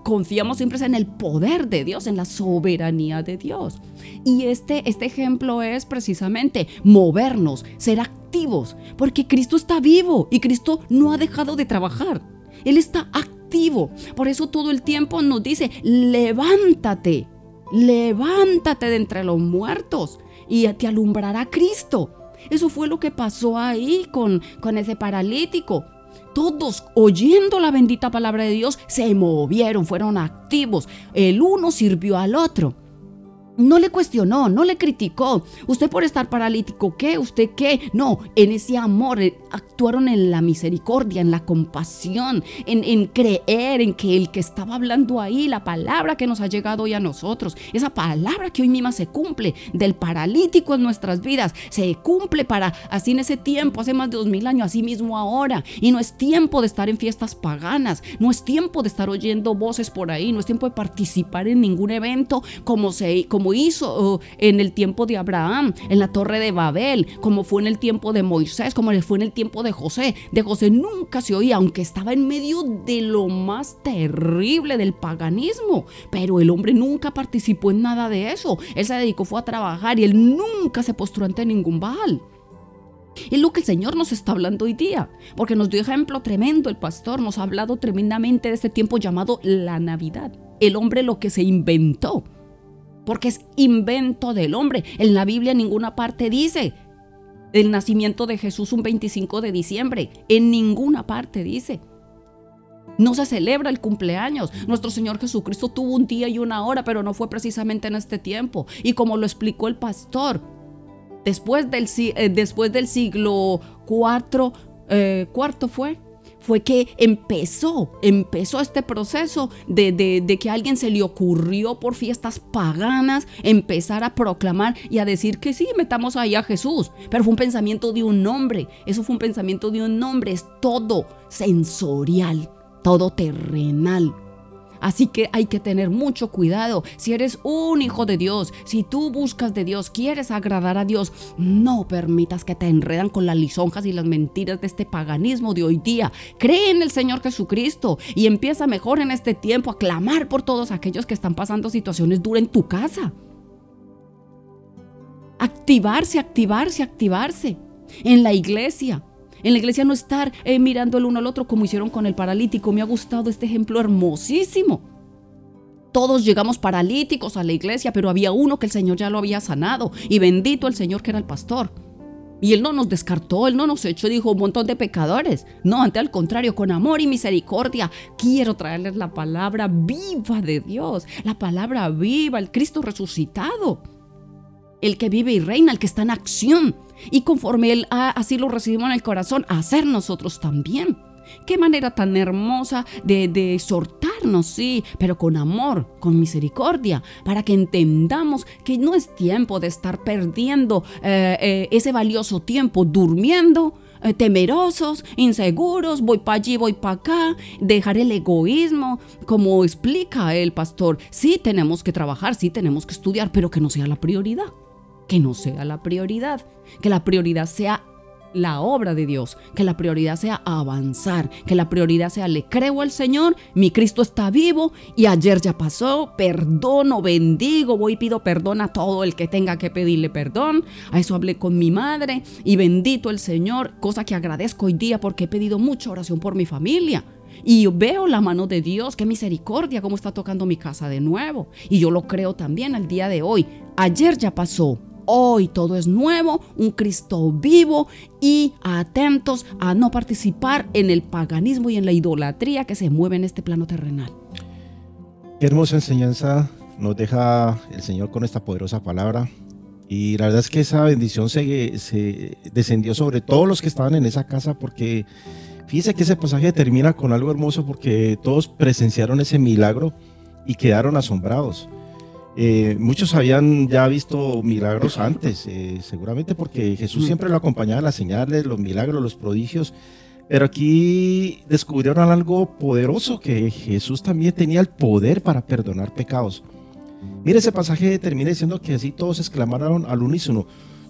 Confiamos siempre en el poder de Dios, en la soberanía de Dios. Y este, este ejemplo es precisamente movernos, ser activos, porque Cristo está vivo y Cristo no ha dejado de trabajar. Él está activo. Por eso todo el tiempo nos dice, levántate, levántate de entre los muertos y te alumbrará Cristo. Eso fue lo que pasó ahí con, con ese paralítico todos oyendo la bendita palabra de Dios se movieron, fueron activos. El uno sirvió al otro no le cuestionó, no le criticó. Usted por estar paralítico, ¿qué? ¿Usted qué? No, en ese amor eh, actuaron en la misericordia, en la compasión, en, en, creer en que el que estaba hablando ahí, la palabra que nos ha llegado hoy a nosotros, esa palabra que hoy misma se cumple del paralítico en nuestras vidas, se cumple para así en ese tiempo, hace más de dos mil años, así mismo ahora. Y no es tiempo de estar en fiestas paganas, no es tiempo de estar oyendo voces por ahí, no es tiempo de participar en ningún evento como se como hizo en el tiempo de Abraham, en la torre de Babel, como fue en el tiempo de Moisés, como fue en el tiempo de José. De José nunca se oía, aunque estaba en medio de lo más terrible del paganismo, pero el hombre nunca participó en nada de eso. Él se dedicó fue a trabajar y él nunca se postró ante ningún Baal. Es lo que el Señor nos está hablando hoy día, porque nos dio ejemplo tremendo el pastor, nos ha hablado tremendamente de este tiempo llamado la Navidad. El hombre lo que se inventó porque es invento del hombre. En la Biblia en ninguna parte dice el nacimiento de Jesús un 25 de diciembre. En ninguna parte dice. No se celebra el cumpleaños. Nuestro Señor Jesucristo tuvo un día y una hora, pero no fue precisamente en este tiempo. Y como lo explicó el pastor, después del, eh, después del siglo IV, eh, cuarto fue, fue que empezó, empezó este proceso de, que a alguien se le ocurrió por fiestas paganas empezar a proclamar y a decir que sí, metamos ahí a Jesús. Pero fue un pensamiento de un hombre, eso fue un pensamiento de un hombre, es todo sensorial, todo terrenal. Así que hay que tener mucho cuidado. Si eres un hijo de Dios, si tú buscas de Dios, quieres agradar a Dios, no permitas que te enredan con las lisonjas y las mentiras de este paganismo de hoy día. Cree en el Señor Jesucristo y empieza mejor en este tiempo a clamar por todos aquellos que están pasando situaciones duras en tu casa. Activarse, activarse, activarse. En la iglesia, en la iglesia no estar eh, mirando el uno al otro como hicieron con el paralítico. Me ha gustado este ejemplo hermosísimo. Todos llegamos paralíticos a la iglesia, pero había uno que el Señor ya lo había sanado. Y bendito el Señor que era el pastor. Y Él no nos descartó, Él no nos echó, dijo un montón de pecadores. No, ante al contrario, con amor y misericordia, quiero traerles la palabra viva de Dios, la palabra viva, el Cristo resucitado, el que vive y reina, el que está en acción y conforme Él así lo recibimos en el corazón, hacer nosotros también. Qué manera tan hermosa de, exhortarnos, sí, pero con amor, con misericordia, para que entendamos que no es tiempo de estar perdiendo eh, eh, ese valioso tiempo durmiendo, eh, temerosos, inseguros, voy para allí, voy para acá, dejar el egoísmo, como explica el pastor. Sí tenemos que trabajar, sí tenemos que estudiar, pero que no sea la prioridad que no sea la prioridad, que la prioridad sea la obra de Dios, que la prioridad sea avanzar, que la prioridad sea le creo al Señor, mi Cristo está vivo y ayer ya pasó, perdono, bendigo, voy y pido perdón a todo el que tenga que pedirle perdón, a eso hablé con mi madre y bendito el Señor, cosa que agradezco hoy día porque he pedido mucha oración por mi familia. Y veo la mano de Dios, qué misericordia, cómo está tocando mi casa de nuevo. Y yo lo creo también al día de hoy. Ayer ya pasó, Hoy todo es nuevo, un Cristo vivo y atentos a no participar en el paganismo y en la idolatría que se mueve en este plano terrenal. Qué hermosa enseñanza nos deja el Señor con esta poderosa palabra. Y la verdad es que esa bendición se, se descendió sobre todos los que estaban en esa casa porque fíjese que ese pasaje termina con algo hermoso porque todos presenciaron ese milagro y quedaron asombrados. Eh, muchos habían ya visto milagros antes, eh, seguramente porque Jesús siempre lo acompañaba las señales, los milagros, los prodigios. Pero aquí descubrieron algo poderoso, que Jesús también tenía el poder para perdonar pecados. Mire ese pasaje termina diciendo que así todos exclamaron al unísono,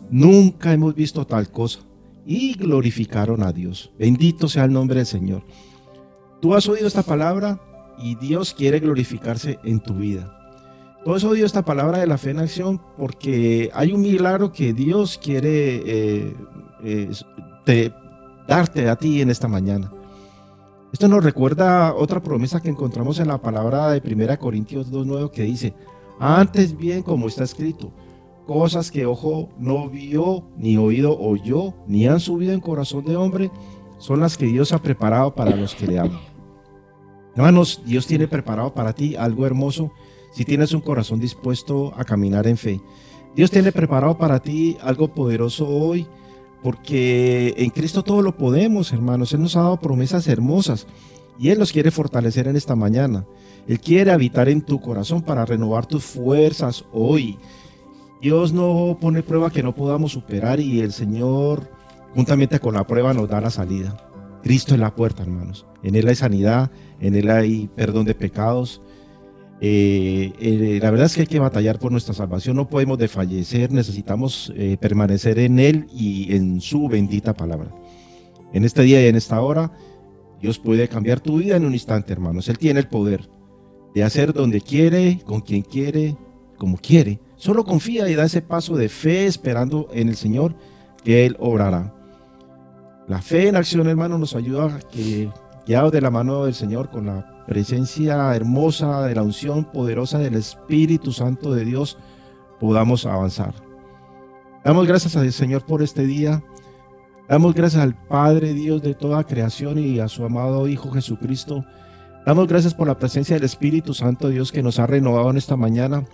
nunca hemos visto tal cosa. Y glorificaron a Dios. Bendito sea el nombre del Señor. Tú has oído esta palabra y Dios quiere glorificarse en tu vida. Todo eso oído esta palabra de la fe en acción porque hay un milagro que Dios quiere eh, eh, darte a ti en esta mañana. Esto nos recuerda otra promesa que encontramos en la palabra de 1 Corintios 2.9 que dice, antes bien como está escrito, cosas que ojo no vio, ni oído oyó, ni han subido en corazón de hombre, son las que Dios ha preparado para los que le aman. Hermanos, Dios tiene preparado para ti algo hermoso si tienes un corazón dispuesto a caminar en fe. Dios tiene preparado para ti algo poderoso hoy, porque en Cristo todo lo podemos, hermanos. Él nos ha dado promesas hermosas y Él nos quiere fortalecer en esta mañana. Él quiere habitar en tu corazón para renovar tus fuerzas hoy. Dios no pone prueba que no podamos superar y el Señor, juntamente con la prueba, nos da la salida. Cristo es la puerta, hermanos. En Él hay sanidad, en Él hay perdón de pecados, eh, eh, la verdad es que hay que batallar por nuestra salvación, no podemos desfallecer, necesitamos eh, permanecer en Él y en su bendita palabra. En este día y en esta hora, Dios puede cambiar tu vida en un instante, hermanos. Él tiene el poder de hacer donde quiere, con quien quiere, como quiere. Solo confía y da ese paso de fe esperando en el Señor que Él obrará. La fe en acción, hermano, nos ayuda a que, guiados de la mano del Señor con la presencia hermosa de la unción poderosa del Espíritu Santo de Dios, podamos avanzar. Damos gracias al Señor por este día. Damos gracias al Padre Dios de toda creación y a su amado Hijo Jesucristo. Damos gracias por la presencia del Espíritu Santo Dios que nos ha renovado en esta mañana.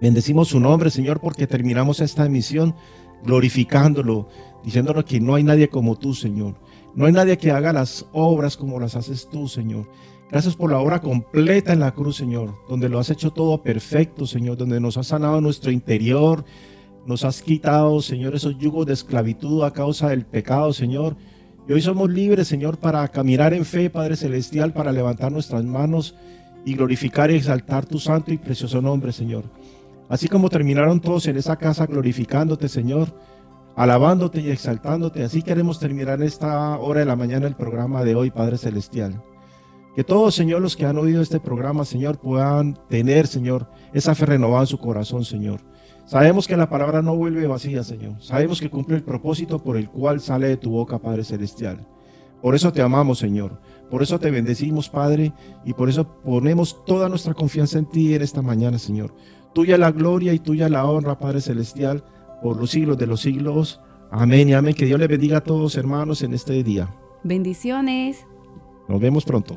Bendecimos su nombre, Señor, porque terminamos esta emisión glorificándolo, diciéndonos que no hay nadie como tú, Señor. No hay nadie que haga las obras como las haces tú, Señor. Gracias por la obra completa en la cruz, Señor, donde lo has hecho todo perfecto, Señor, donde nos has sanado nuestro interior, nos has quitado, Señor, esos yugos de esclavitud a causa del pecado, Señor. Y hoy somos libres, Señor, para caminar en fe, Padre Celestial, para levantar nuestras manos y glorificar y exaltar tu santo y precioso nombre, Señor. Así como terminaron todos en esa casa glorificándote, Señor, alabándote y exaltándote, así queremos terminar esta hora de la mañana el programa de hoy, Padre Celestial. Que todos, Señor, los que han oído este programa, Señor, puedan tener, Señor, esa fe renovada en su corazón, Señor. Sabemos que la palabra no vuelve vacía, Señor. Sabemos que cumple el propósito por el cual sale de tu boca, Padre Celestial. Por eso te amamos, Señor. Por eso te bendecimos, Padre, y por eso ponemos toda nuestra confianza en ti en esta mañana, Señor. Tuya la gloria y tuya la honra, Padre Celestial, por los siglos de los siglos. Amén y amén. Que Dios le bendiga a todos, hermanos, en este día. Bendiciones. Nos vemos pronto.